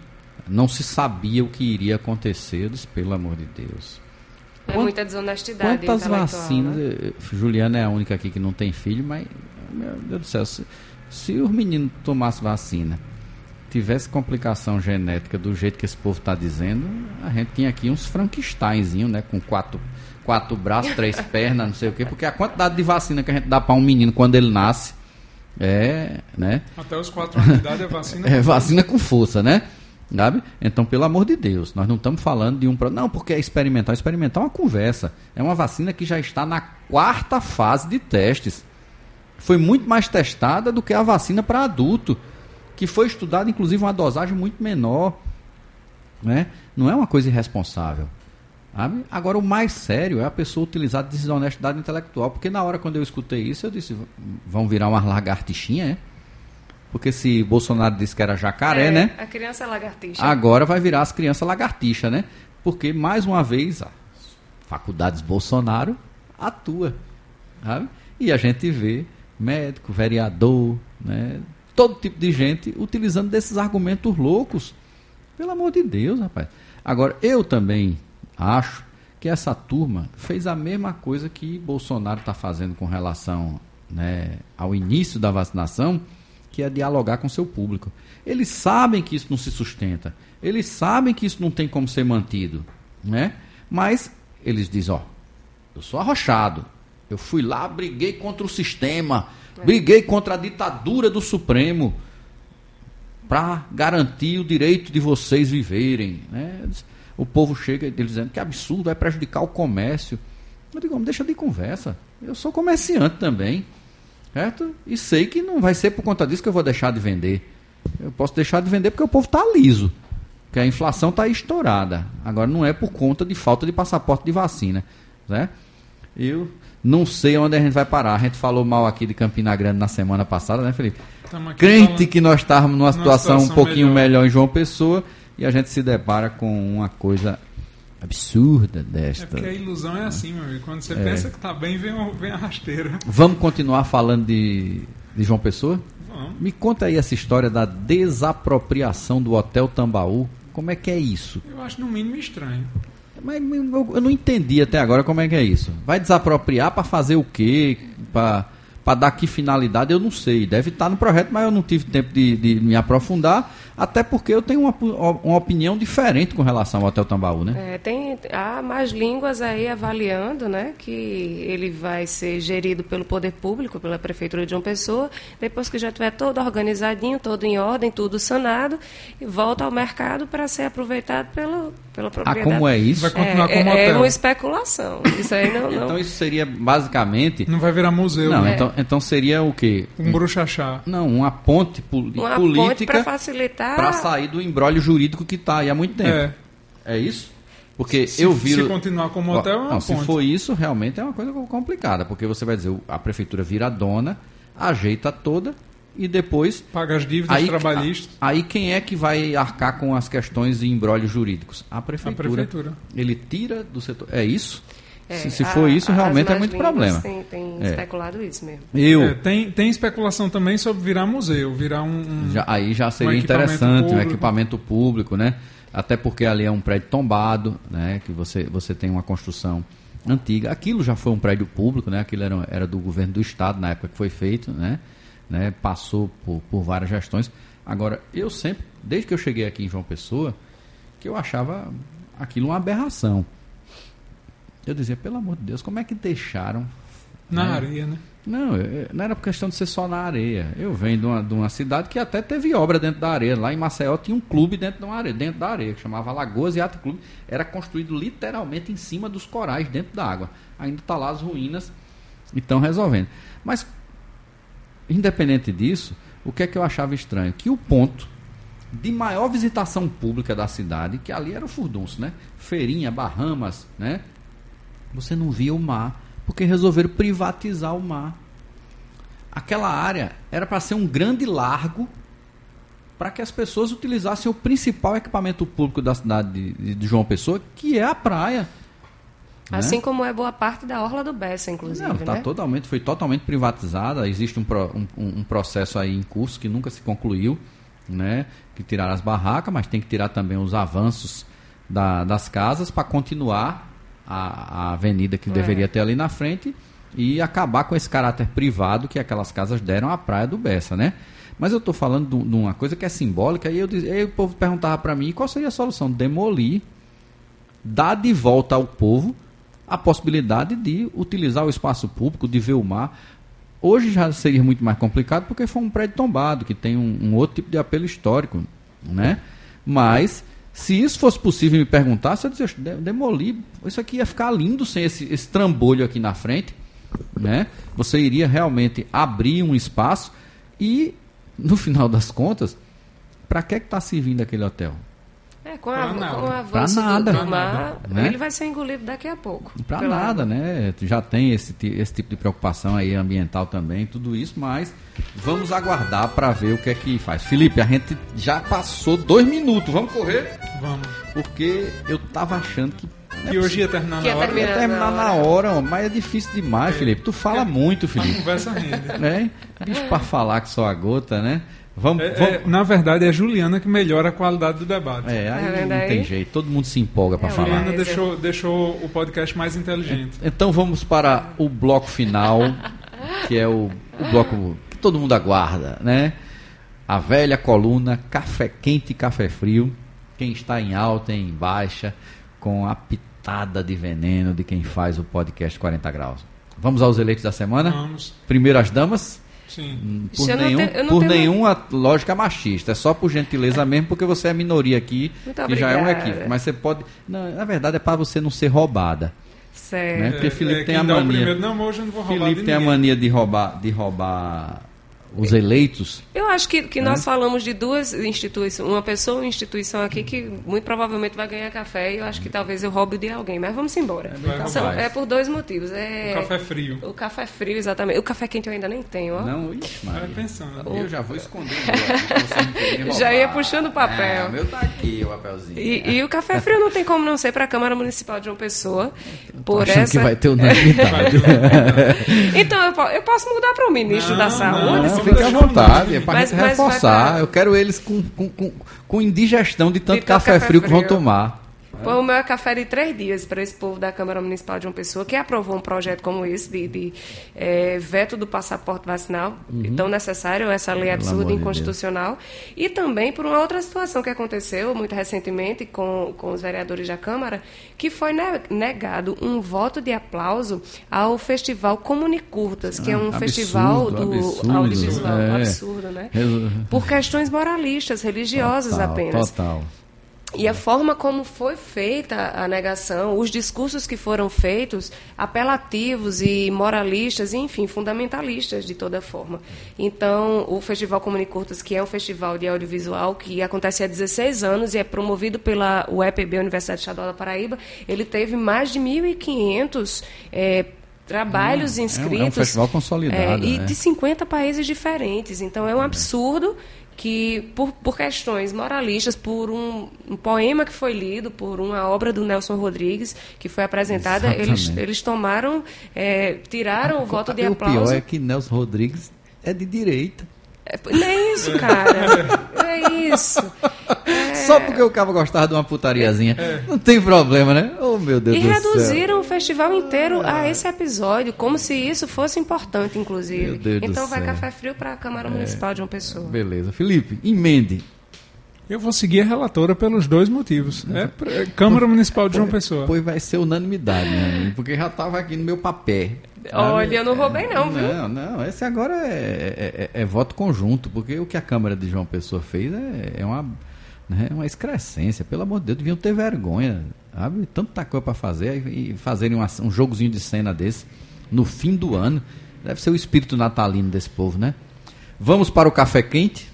não se sabia o que iria acontecer. Pelo amor de Deus. É Quant, muita desonestidade. Quantas vacinas? Né? Juliana é a única aqui que não tem filho, mas, meu Deus do céu, se, se os meninos tomassem vacina, tivesse complicação genética do jeito que esse povo está dizendo, a gente tinha aqui uns Frankensteinzinho, né? Com quatro quatro braços, três pernas, não sei o quê, porque a quantidade de vacina que a gente dá para um menino quando ele nasce é, né? Até os quatro anos de idade é vacina. é vacina com força, né? Sabe? Então, pelo amor de Deus, nós não estamos falando de um. Não, porque é experimental. Experimental é uma conversa. É uma vacina que já está na quarta fase de testes. Foi muito mais testada do que a vacina para adulto, que foi estudada, inclusive, uma dosagem muito menor. Né? Não é uma coisa irresponsável. Sabe? Agora, o mais sério é a pessoa utilizar desonestidade intelectual. Porque na hora quando eu escutei isso, eu disse: vão virar uma lagartixinha, é? Porque se Bolsonaro disse que era jacaré, é, né? A criança é lagartixa. Agora vai virar as crianças lagartixa, né? Porque, mais uma vez, a faculdades Bolsonaro atua. Sabe? E a gente vê médico, vereador, né? todo tipo de gente utilizando desses argumentos loucos. Pelo amor de Deus, rapaz. Agora, eu também acho que essa turma fez a mesma coisa que Bolsonaro está fazendo com relação né, ao início da vacinação, que é dialogar com seu público. Eles sabem que isso não se sustenta, eles sabem que isso não tem como ser mantido, né? Mas eles dizem, ó, eu sou arrochado, eu fui lá, briguei contra o sistema, é. briguei contra a ditadura do Supremo. para garantir o direito de vocês viverem. Né? O povo chega e dizendo que absurdo, vai prejudicar o comércio. Eu digo, deixa de conversa. Eu sou comerciante também. Certo? E sei que não vai ser por conta disso que eu vou deixar de vender. Eu posso deixar de vender porque o povo está liso. Porque a inflação está estourada. Agora não é por conta de falta de passaporte de vacina. Né? Eu não sei onde a gente vai parar. A gente falou mal aqui de Campina Grande na semana passada, né, Felipe? Crente que nós estávamos numa situação, situação, um pouquinho melhor. melhor em João Pessoa e a gente se depara com uma coisa absurda desta. É porque a ilusão é assim, meu amigo. Quando você é. pensa que está bem, vem, vem a rasteira. Vamos continuar falando de, de João Pessoa? Vamos. Me conta aí essa história da desapropriação do Hotel Tambaú. Como é que é isso? Eu acho no mínimo estranho. Mas eu não entendi até agora como é que é isso. Vai desapropriar para fazer o quê? Para dar que finalidade? Eu não sei. Deve estar no projeto, mas eu não tive tempo de, de me aprofundar. Até porque eu tenho uma, uma opinião diferente com relação ao Hotel Tambaú, né? É, tem, há mais línguas aí avaliando, né? Que ele vai ser gerido pelo poder público, pela Prefeitura de João Pessoa, depois que já estiver todo organizadinho, todo em ordem, tudo sanado, e volta ao mercado para ser aproveitado pelo, pela propriedade. Ah, como é isso? Vai continuar é, como é, hotel. É uma especulação. Isso aí não, não... Então isso seria basicamente... Não vai virar museu. Não, né? então, então seria o quê? Um bruxachá. Não, uma ponte uma política... Ponte para facilitar para sair do embrólio jurídico que está aí há muito tempo. É, é isso? Porque se, eu viro. Se continuar como hotel, é uma não, Se for isso, realmente é uma coisa complicada, porque você vai dizer, a prefeitura vira dona, ajeita toda e depois. Paga as dívidas aí, trabalhistas. Aí quem é que vai arcar com as questões de embrólios jurídicos? A prefeitura. A prefeitura. Ele tira do setor. É isso? É, se, se, for a, isso, realmente é muito problema. Tem, tem é. especulado isso mesmo. Eu, é, tem, tem especulação também sobre virar museu, virar um. um já, aí já seria um interessante, público. um equipamento público, né? Até porque ali é um prédio tombado, né? Que você, você tem uma construção antiga. Aquilo já foi um prédio público, né? Aquilo era, era do governo do estado na época que foi feito, né? né? Passou por, por várias gestões. Agora, eu sempre, desde que eu cheguei aqui em João Pessoa, que eu achava aquilo uma aberração. Eu dizia, pelo amor de Deus, como é que deixaram. Na né? areia, né? Não, não era questão de ser só na areia. Eu venho de uma, de uma, cidade que até teve obra dentro da areia. Lá em Maceió tinha um clube dentro, de uma areia, dentro da areia, que chamava Lagoas e Ato Clube. Era construído literalmente em cima dos corais, dentro da água. Ainda está lá as ruínas e estão resolvendo. Mas, independente disso, o que é que eu achava estranho? Que o ponto de maior visitação pública da cidade, que ali era o Furdunço, né? Feirinha, Bahamas, né? Você não via o mar, porque resolveram privatizar o mar. Aquela área era para ser um grande largo para que as pessoas utilizassem o principal equipamento público da cidade de, de João Pessoa, que é a praia. Né? Assim né? como é boa parte da orla do Bessa, inclusive. Não, tá né? totalmente, foi totalmente privatizada. Existe um, um, um, processo aí em curso que nunca se concluiu, né? Que tiraram as barracas, mas tem que tirar também os avanços da, das casas para continuar a, a avenida que é. deveria ter ali na frente e acabar com esse caráter privado que aquelas casas deram à praia do Bessa, né? Mas eu estou falando de uma coisa que é simbólica e eu, aí o povo perguntava para mim qual seria a solução? Demolir, dar de volta ao povo a possibilidade de utilizar o espaço público, de ver o mar. Hoje já seria muito mais complicado porque foi um prédio tombado, que tem um, um outro tipo de apelo histórico, né? Mas se isso fosse possível me perguntar, se eu dizia, demolir, isso aqui ia ficar lindo sem esse, esse trambolho aqui na frente. Né? Você iria realmente abrir um espaço e, no final das contas, para que está servindo aquele hotel? É, com, a, com o avanço nada. do, do mar, né? ele vai ser engolido daqui a pouco. Para nada, água. né? Já tem esse, esse tipo de preocupação aí ambiental também, tudo isso, mas vamos aguardar para ver o que é que faz. Felipe, a gente já passou dois minutos, vamos correr? Vamos. Porque eu tava achando que que hoje ia terminar na hora. Ia terminar na hora, mas é difícil demais, é. Felipe. Tu fala é. muito, Felipe. A conversa rende. Né? Bicho pra falar que só a gota, né? Vamos, é, vamos... É, na verdade, é a Juliana que melhora a qualidade do debate. É, aí não tem jeito, todo mundo se empolga para é, falar. Juliana deixou, deixou o podcast mais inteligente. Então vamos para o bloco final, que é o, o bloco que todo mundo aguarda, né? A velha coluna Café Quente e Café Frio. Quem está em alta, em baixa, com a pitada de veneno de quem faz o podcast 40 Graus. Vamos aos eleitos da semana? Vamos. Primeiro as damas. Sim. Por, Eu não nenhum, tenho- por tenho- nenhuma lógica machista. É só por gentileza mesmo, porque você é minoria aqui, Muito que já é um equívoco. Mas você pode. Não, na verdade, é para você não ser roubada. Certo. Né? Porque Felipe tem quem a dá o mania. primeiro, não, hoje eu não vou roubar Felipe de tem a ninguém. mania de roubar, de roubar os eleitos. Eu acho que, que Né? nós falamos de duas instituições, uma pessoa e uma instituição aqui que muito provavelmente vai ganhar café e eu acho que talvez eu roube de alguém, mas vamos embora. bem São- é por dois motivos. É, O café frio. O café frio, exatamente. O café quente eu ainda nem tenho, ó. Não, ixi, Maria. pensando. Eu já vou esconder me Já ia puxando o papel. É, o meu tá aqui, o papelzinho. E, e o café frio não tem como não ser para a Câmara Municipal de João Pessoa. Por essa... que vai ter unanimidade. Então, eu, eu posso mudar para o ministro Não, da Saúde. não, Não, se fique à vontade, é pra Mas- reforçar. Eu quero eles com, com, com, com indigestão de tanto café, café frio que vão tomar. Pô, o meu é café de três dias para esse povo da Câmara Municipal de uma pessoa que aprovou um projeto como esse de, de, eh, veto do passaporte vacinal, tão necessário, essa lei absurda e de inconstitucional. E também por uma outra situação que aconteceu muito recentemente com, com os vereadores da Câmara, que foi ne- negado um voto de aplauso ao Festival Comunicurtas, que é um Ah, absurdo, festival do absurdo, audiovisual. é. Absurdo, né? Por questões moralistas, religiosas Total, apenas. Total. E a forma como foi feita a negação, os discursos que foram feitos, apelativos e moralistas, e, enfim, fundamentalistas de toda forma. Então, o Festival Comunicurtas, que é um festival de audiovisual que acontece há 16 anos e é promovido pela UEPB, Universidade Estadual da Paraíba, ele teve mais de 1.500 eh, trabalhos Hum, é um- inscritos. é um festival consolidado, eh, e né? de 50 países diferentes. Então, é um absurdo que, por, por questões moralistas, por um, um poema que foi lido, por uma obra do Nelson Rodrigues, que foi apresentada, eles, Exatamente. eles tomaram, eh, tiraram o voto de E o aplauso. pior é que Nelson Rodrigues é de direita. É, não é isso, cara. Não é isso. É. Só porque o cara gostava de uma putariazinha. Não tem problema, né? Oh, meu Deus E do céu. reduziram o festival inteiro a esse episódio, como se isso fosse importante, inclusive. Meu Deus do então vai céu. É. café frio para a Câmara Municipal de uma pessoa. Beleza. Felipe, emende. Eu vou seguir a relatora pelos dois motivos. É é Câmara Municipal de João Pessoa. Depois vai ser unanimidade, né? Porque já estava aqui no meu papel. Olha, eu não roubei não, viu? Não, não, esse agora é, é- é- é voto conjunto, porque o que a Câmara de João Pessoa fez é, é uma, né, uma excrescência. Pelo amor de Deus, deviam ter vergonha, sabe? Tanta coisa para fazer e, e fazerem uma- um jogozinho de cena desse no fim do ano. Deve ser o espírito natalino desse povo, né? Vamos para o café quente.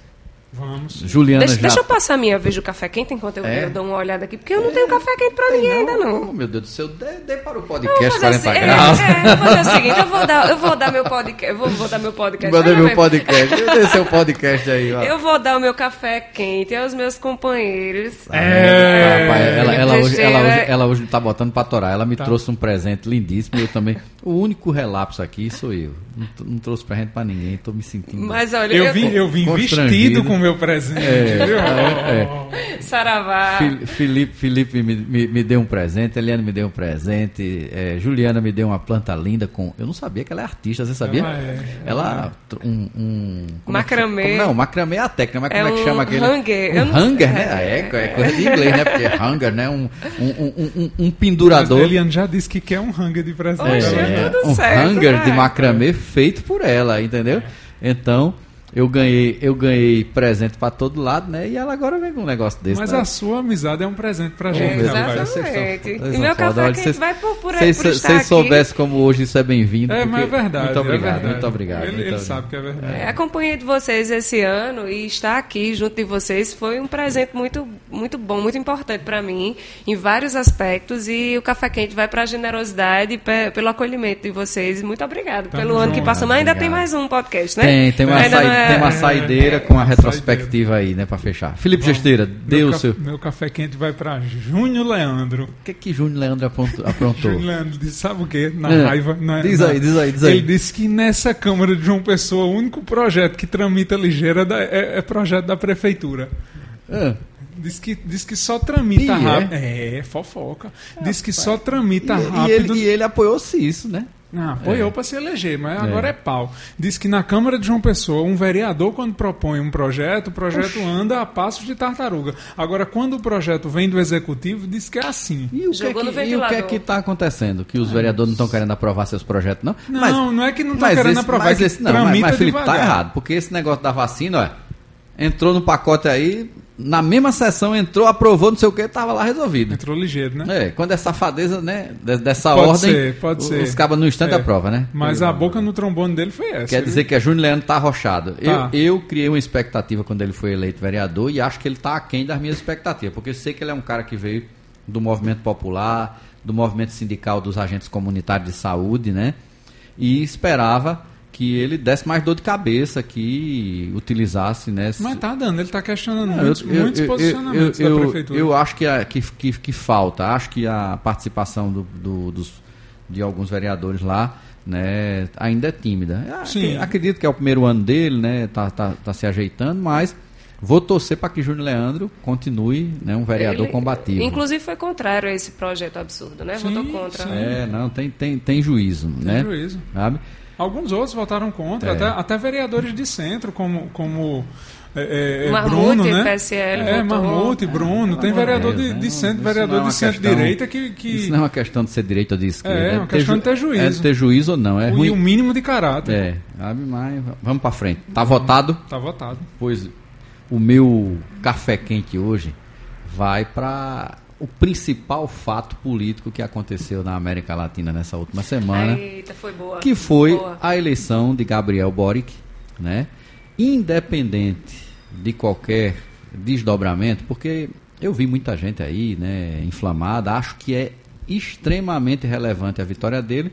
Vamos. Juliana Deixa, já... deixa eu passar a minha vez do café quente enquanto eu, É? eu dou uma olhada aqui, porque eu não tenho café quente pra ninguém ainda Oh, não. meu Deus do céu, dê, dê para o Eu vou podcast fazer 40 assim- é, graus. é, eu vou fazer o seguinte, eu vou dar, eu vou dar meu podcast, eu vou, vou dar meu podcast. Manda Olha meu mesmo. podcast. Dê seu podcast aí, ó. Eu vou dar o meu café quente aos meus companheiros. É. Rapaz, ela, ela, hoje, ela, hoje, ela hoje não tá botando pra torar. Ela me trouxe um presente lindíssimo. Eu também. O único relapso aqui sou eu. Não, não trouxe presente pra ninguém. Tô me sentindo. Mas olha, Eu vim, eu vim vestido com meu presente. viu? é, Saravá. Fili- Felipe, Felipe me, me, me deu um presente, Eliane me deu um presente, é, Juliana me deu uma planta linda com. Eu não sabia que ela é artista, você sabia? Ela é. Ela. tr- Um, um- é que Macramê. Não, macramê é a técnica, mas É como é que um chama aquele? hanger. Um hanger, né? é. É, é coisa de inglês, né? Porque é hanger, né? Um, um, um, um, um Mas pendurador. Eliane já disse que quer um hanger de presente. Oxe, é tudo um certo, hanger né? de macramê feito por ela, entendeu? Então, eu ganhei, eu ganhei presente pra todo lado, né? E ela agora vem com um negócio desse. Mas né? a sua amizade é um presente pra Oh, gente, são- Exatamente. vocês E são meu café Olha, quente vai por, por, Vocês por estar vocês aqui. soubessem como hoje isso é bem-vindo. É, mas é verdade. Muito é obrigado, verdade. muito obrigado. Ele, muito ele obrigado. sabe que é verdade. É, acompanhei de vocês esse ano e estar aqui junto de vocês foi um presente muito, muito bom, muito importante para mim, em vários aspectos. E o Café Quente vai para a generosidade, pe- pelo acolhimento de vocês. Muito obrigado Tamo pelo ano que junto. passamos. Ainda tem mais um podcast, né? Tem, tem uma, Ainda é- tem uma saideira com a É, retrospectiva aí, né, pra fechar. Felipe Gesteira, deu o seu. meu café quente vai pra Júnior Leandro. O que que Júnior Leandro aprontou? Júnior Leandro disse, sabe o quê? Na É. raiva. na- Diz na- aí, diz aí, diz aí. Ele disse que nessa Câmara de João Pessoa, o único projeto que tramita ligeiro é, da- é- é projeto da Prefeitura. Ah, Diz que, diz que só tramita E é? rápido. É, fofoca. Diz que só tramita e, e rápido. ele, e ele apoiou-se isso, né? Não, apoiou para se eleger, mas agora é pau. Diz que na Câmara de João Pessoa, um vereador, quando propõe um projeto, o projeto anda a passos de tartaruga. Agora, quando o projeto vem do executivo, diz que é assim. E o que é Jogou que, e o que é que está acontecendo? Que os vereadores não estão querendo aprovar seus projetos, não? Não, não é que não estão mas querendo esse- aprovar, mas é que esse, não, mas, mas Felipe, tá devagar. errado. Porque esse negócio da vacina, ó, entrou no pacote aí, na mesma sessão entrou, aprovou, não sei o que, tava lá resolvido. Entrou ligeiro, né? É, quando é safadeza, né, de- dessa Pode ordem, ser, pode o- ser. os cabas no instante É. aprova, né? Mas a boca no trombone dele foi essa. Quer viu? dizer que a Júnior Leandro tá arrochado. Tá. Eu, eu criei uma expectativa quando ele foi eleito vereador e acho que ele tá aquém das minhas expectativas, porque eu sei que ele é um cara que veio do movimento popular, do movimento sindical dos agentes comunitários de saúde, né? E esperava que ele desse mais dor de cabeça, que utilizasse, né? Mas tá dando, ele tá questionando Não, muitos, eu- muitos eu- posicionamentos eu, da eu- prefeitura. Eu acho que, a- que, que, que falta, acho que a participação do, do- dos, de alguns vereadores lá né, ainda é tímida. Sim. ac- Acredito que é o primeiro ano dele, né, tá, tá, tá se ajeitando, mas vou torcer para que Júnior Leandro continue né, um vereador Ele, combativo. Inclusive foi contrário a esse projeto absurdo, né? Sim, Votou contra. sim. É, não, tem, tem, tem juízo, né? juízo. Sabe? Alguns outros votaram contra, É. até, até vereadores de centro, como, como é, é, Marmute, Bruno, né? PSL é, votou. Marmute, Bruno. Tem vereador Deus, de, né? de Isso centro, não é vereador uma de centro-direita que... que... Isso não é uma questão de ser direita ou de esquerda. É, uma ter questão ju- de ter juízo. É de ter juízo ou não. É e ruim. o mínimo de caráter. É, mas vamos para frente. Tá votado? Tá votado. Pois o meu café quente hoje vai para o principal fato político que aconteceu na América Latina nessa última semana, Eita, foi boa. que foi Boa. a eleição de Gabriel Boric, né? Independente de qualquer desdobramento, porque eu vi muita gente aí, né, inflamada, acho que é extremamente relevante a vitória dele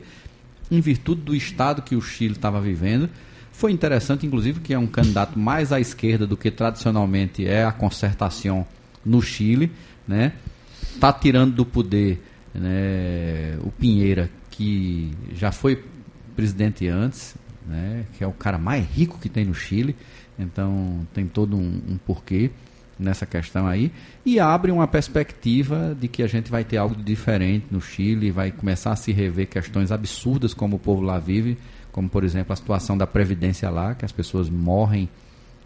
em virtude do estado que o Chile estava vivendo. Foi interessante, inclusive, que é um candidato mais à esquerda do que tradicionalmente é a concertação no Chile, né? Tá tirando do poder né, o Pinheira, que já foi presidente antes, né? Que é o cara mais rico que tem no Chile. Então tem todo um, um porquê nessa questão aí e abre uma perspectiva de que a gente vai ter algo diferente no Chile, vai começar a se rever questões absurdas como o povo lá vive, como por exemplo a situação da previdência lá, que as pessoas morrem,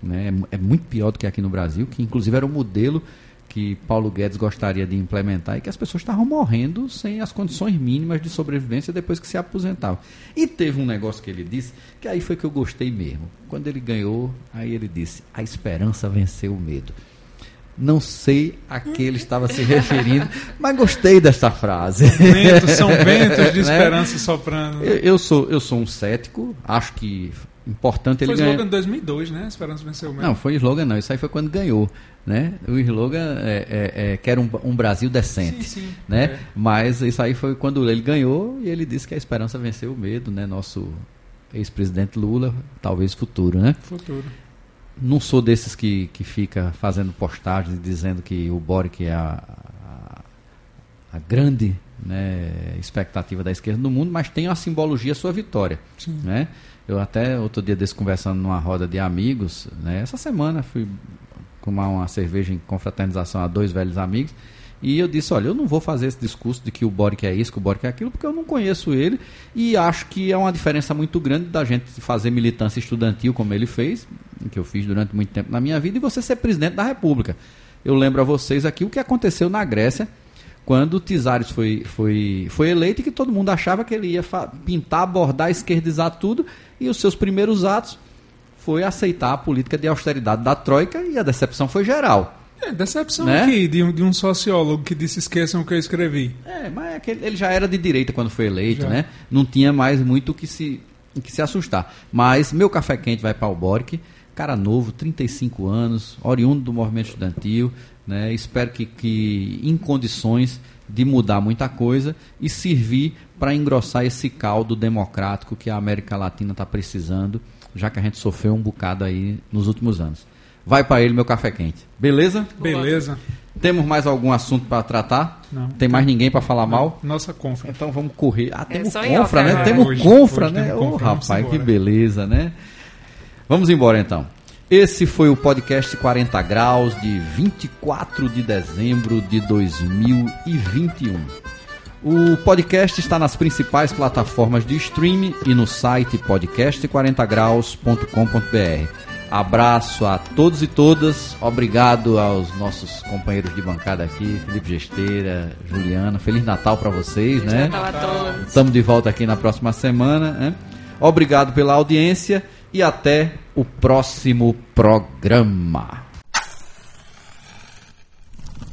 né? É, é muito pior do que aqui no Brasil, que inclusive era o modelo que Paulo Guedes gostaria de implementar e que as pessoas estavam morrendo sem as condições mínimas de sobrevivência depois que se aposentavam. E teve um negócio que ele disse, que aí foi que eu gostei mesmo. Quando ele ganhou, aí ele disse: "A esperança venceu o medo". Não sei a que ele estava se referindo, mas gostei desta frase. São ventos de Né? esperança soprando. Eu, eu sou, eu sou um cético, acho que importante Foi ele slogan ganhar. de 2002, né? Esperança venceu o medo. Não, foi slogan não, isso aí foi quando ganhou, né? O slogan é, é, é, quer um, um Brasil decente, Sim, sim, né? é. Mas isso aí foi quando ele ganhou e ele disse que a esperança venceu o medo, né? Nosso ex-presidente Lula, talvez futuro, né? Futuro. Não sou desses que, que fica fazendo postagens dizendo que o Boric é a, a, a grande né, expectativa da esquerda no mundo, mas tem a simbologia sua vitória. Sim. Né? Eu até outro dia desse conversando numa roda de amigos, né? essa semana fui tomar uma cerveja em confraternização a dois velhos amigos e eu disse, olha, eu não vou fazer esse discurso de que o Boric é isso, que o Boric é aquilo, porque eu não conheço ele e acho que é uma diferença muito grande da gente fazer militância estudantil como ele fez, que eu fiz durante muito tempo na minha vida, e você ser presidente da República. Eu lembro a vocês aqui o que aconteceu na Grécia, quando Tisares foi, foi, foi eleito e que todo mundo achava que ele ia pintar, bordar, esquerdizar tudo, e os seus primeiros atos foi aceitar a política de austeridade da Troika e a decepção foi geral. É, decepção Né? aqui de um, de um sociólogo que disse esqueçam o que eu escrevi. É, mas é que ele já era de direita quando foi eleito, Já. né? Não tinha mais muito o que se, que se assustar. Mas meu café quente vai para o Boric, cara novo, 35 anos, oriundo do movimento estudantil, né? Espero que, que em condições de mudar muita coisa e servir para engrossar esse caldo democrático que a América Latina está precisando, já que a gente sofreu um bocado aí nos últimos anos. Vai para ele meu café quente. Beleza? Beleza. Temos mais algum assunto para tratar? Não. Tem mais ninguém para falar mal? Nossa confra. Então vamos correr. Ah, temos só em confra, né? agora. Temos Hoje- confra, hoje né? temos Ô, confra, vamos rapaz, que beleza, né? Vamos embora então. Esse foi o podcast 40 Graus de 24 de dezembro de 2021. O podcast está nas principais plataformas de streaming e no site podcast40graus.com.br. Abraço a todos e todas. Obrigado aos nossos companheiros de bancada aqui, Felipe Gesteira, Juliana. Feliz Natal para vocês, né? Natal a todos. Estamos de volta aqui na próxima semana. Né? Obrigado pela audiência e até o próximo programa.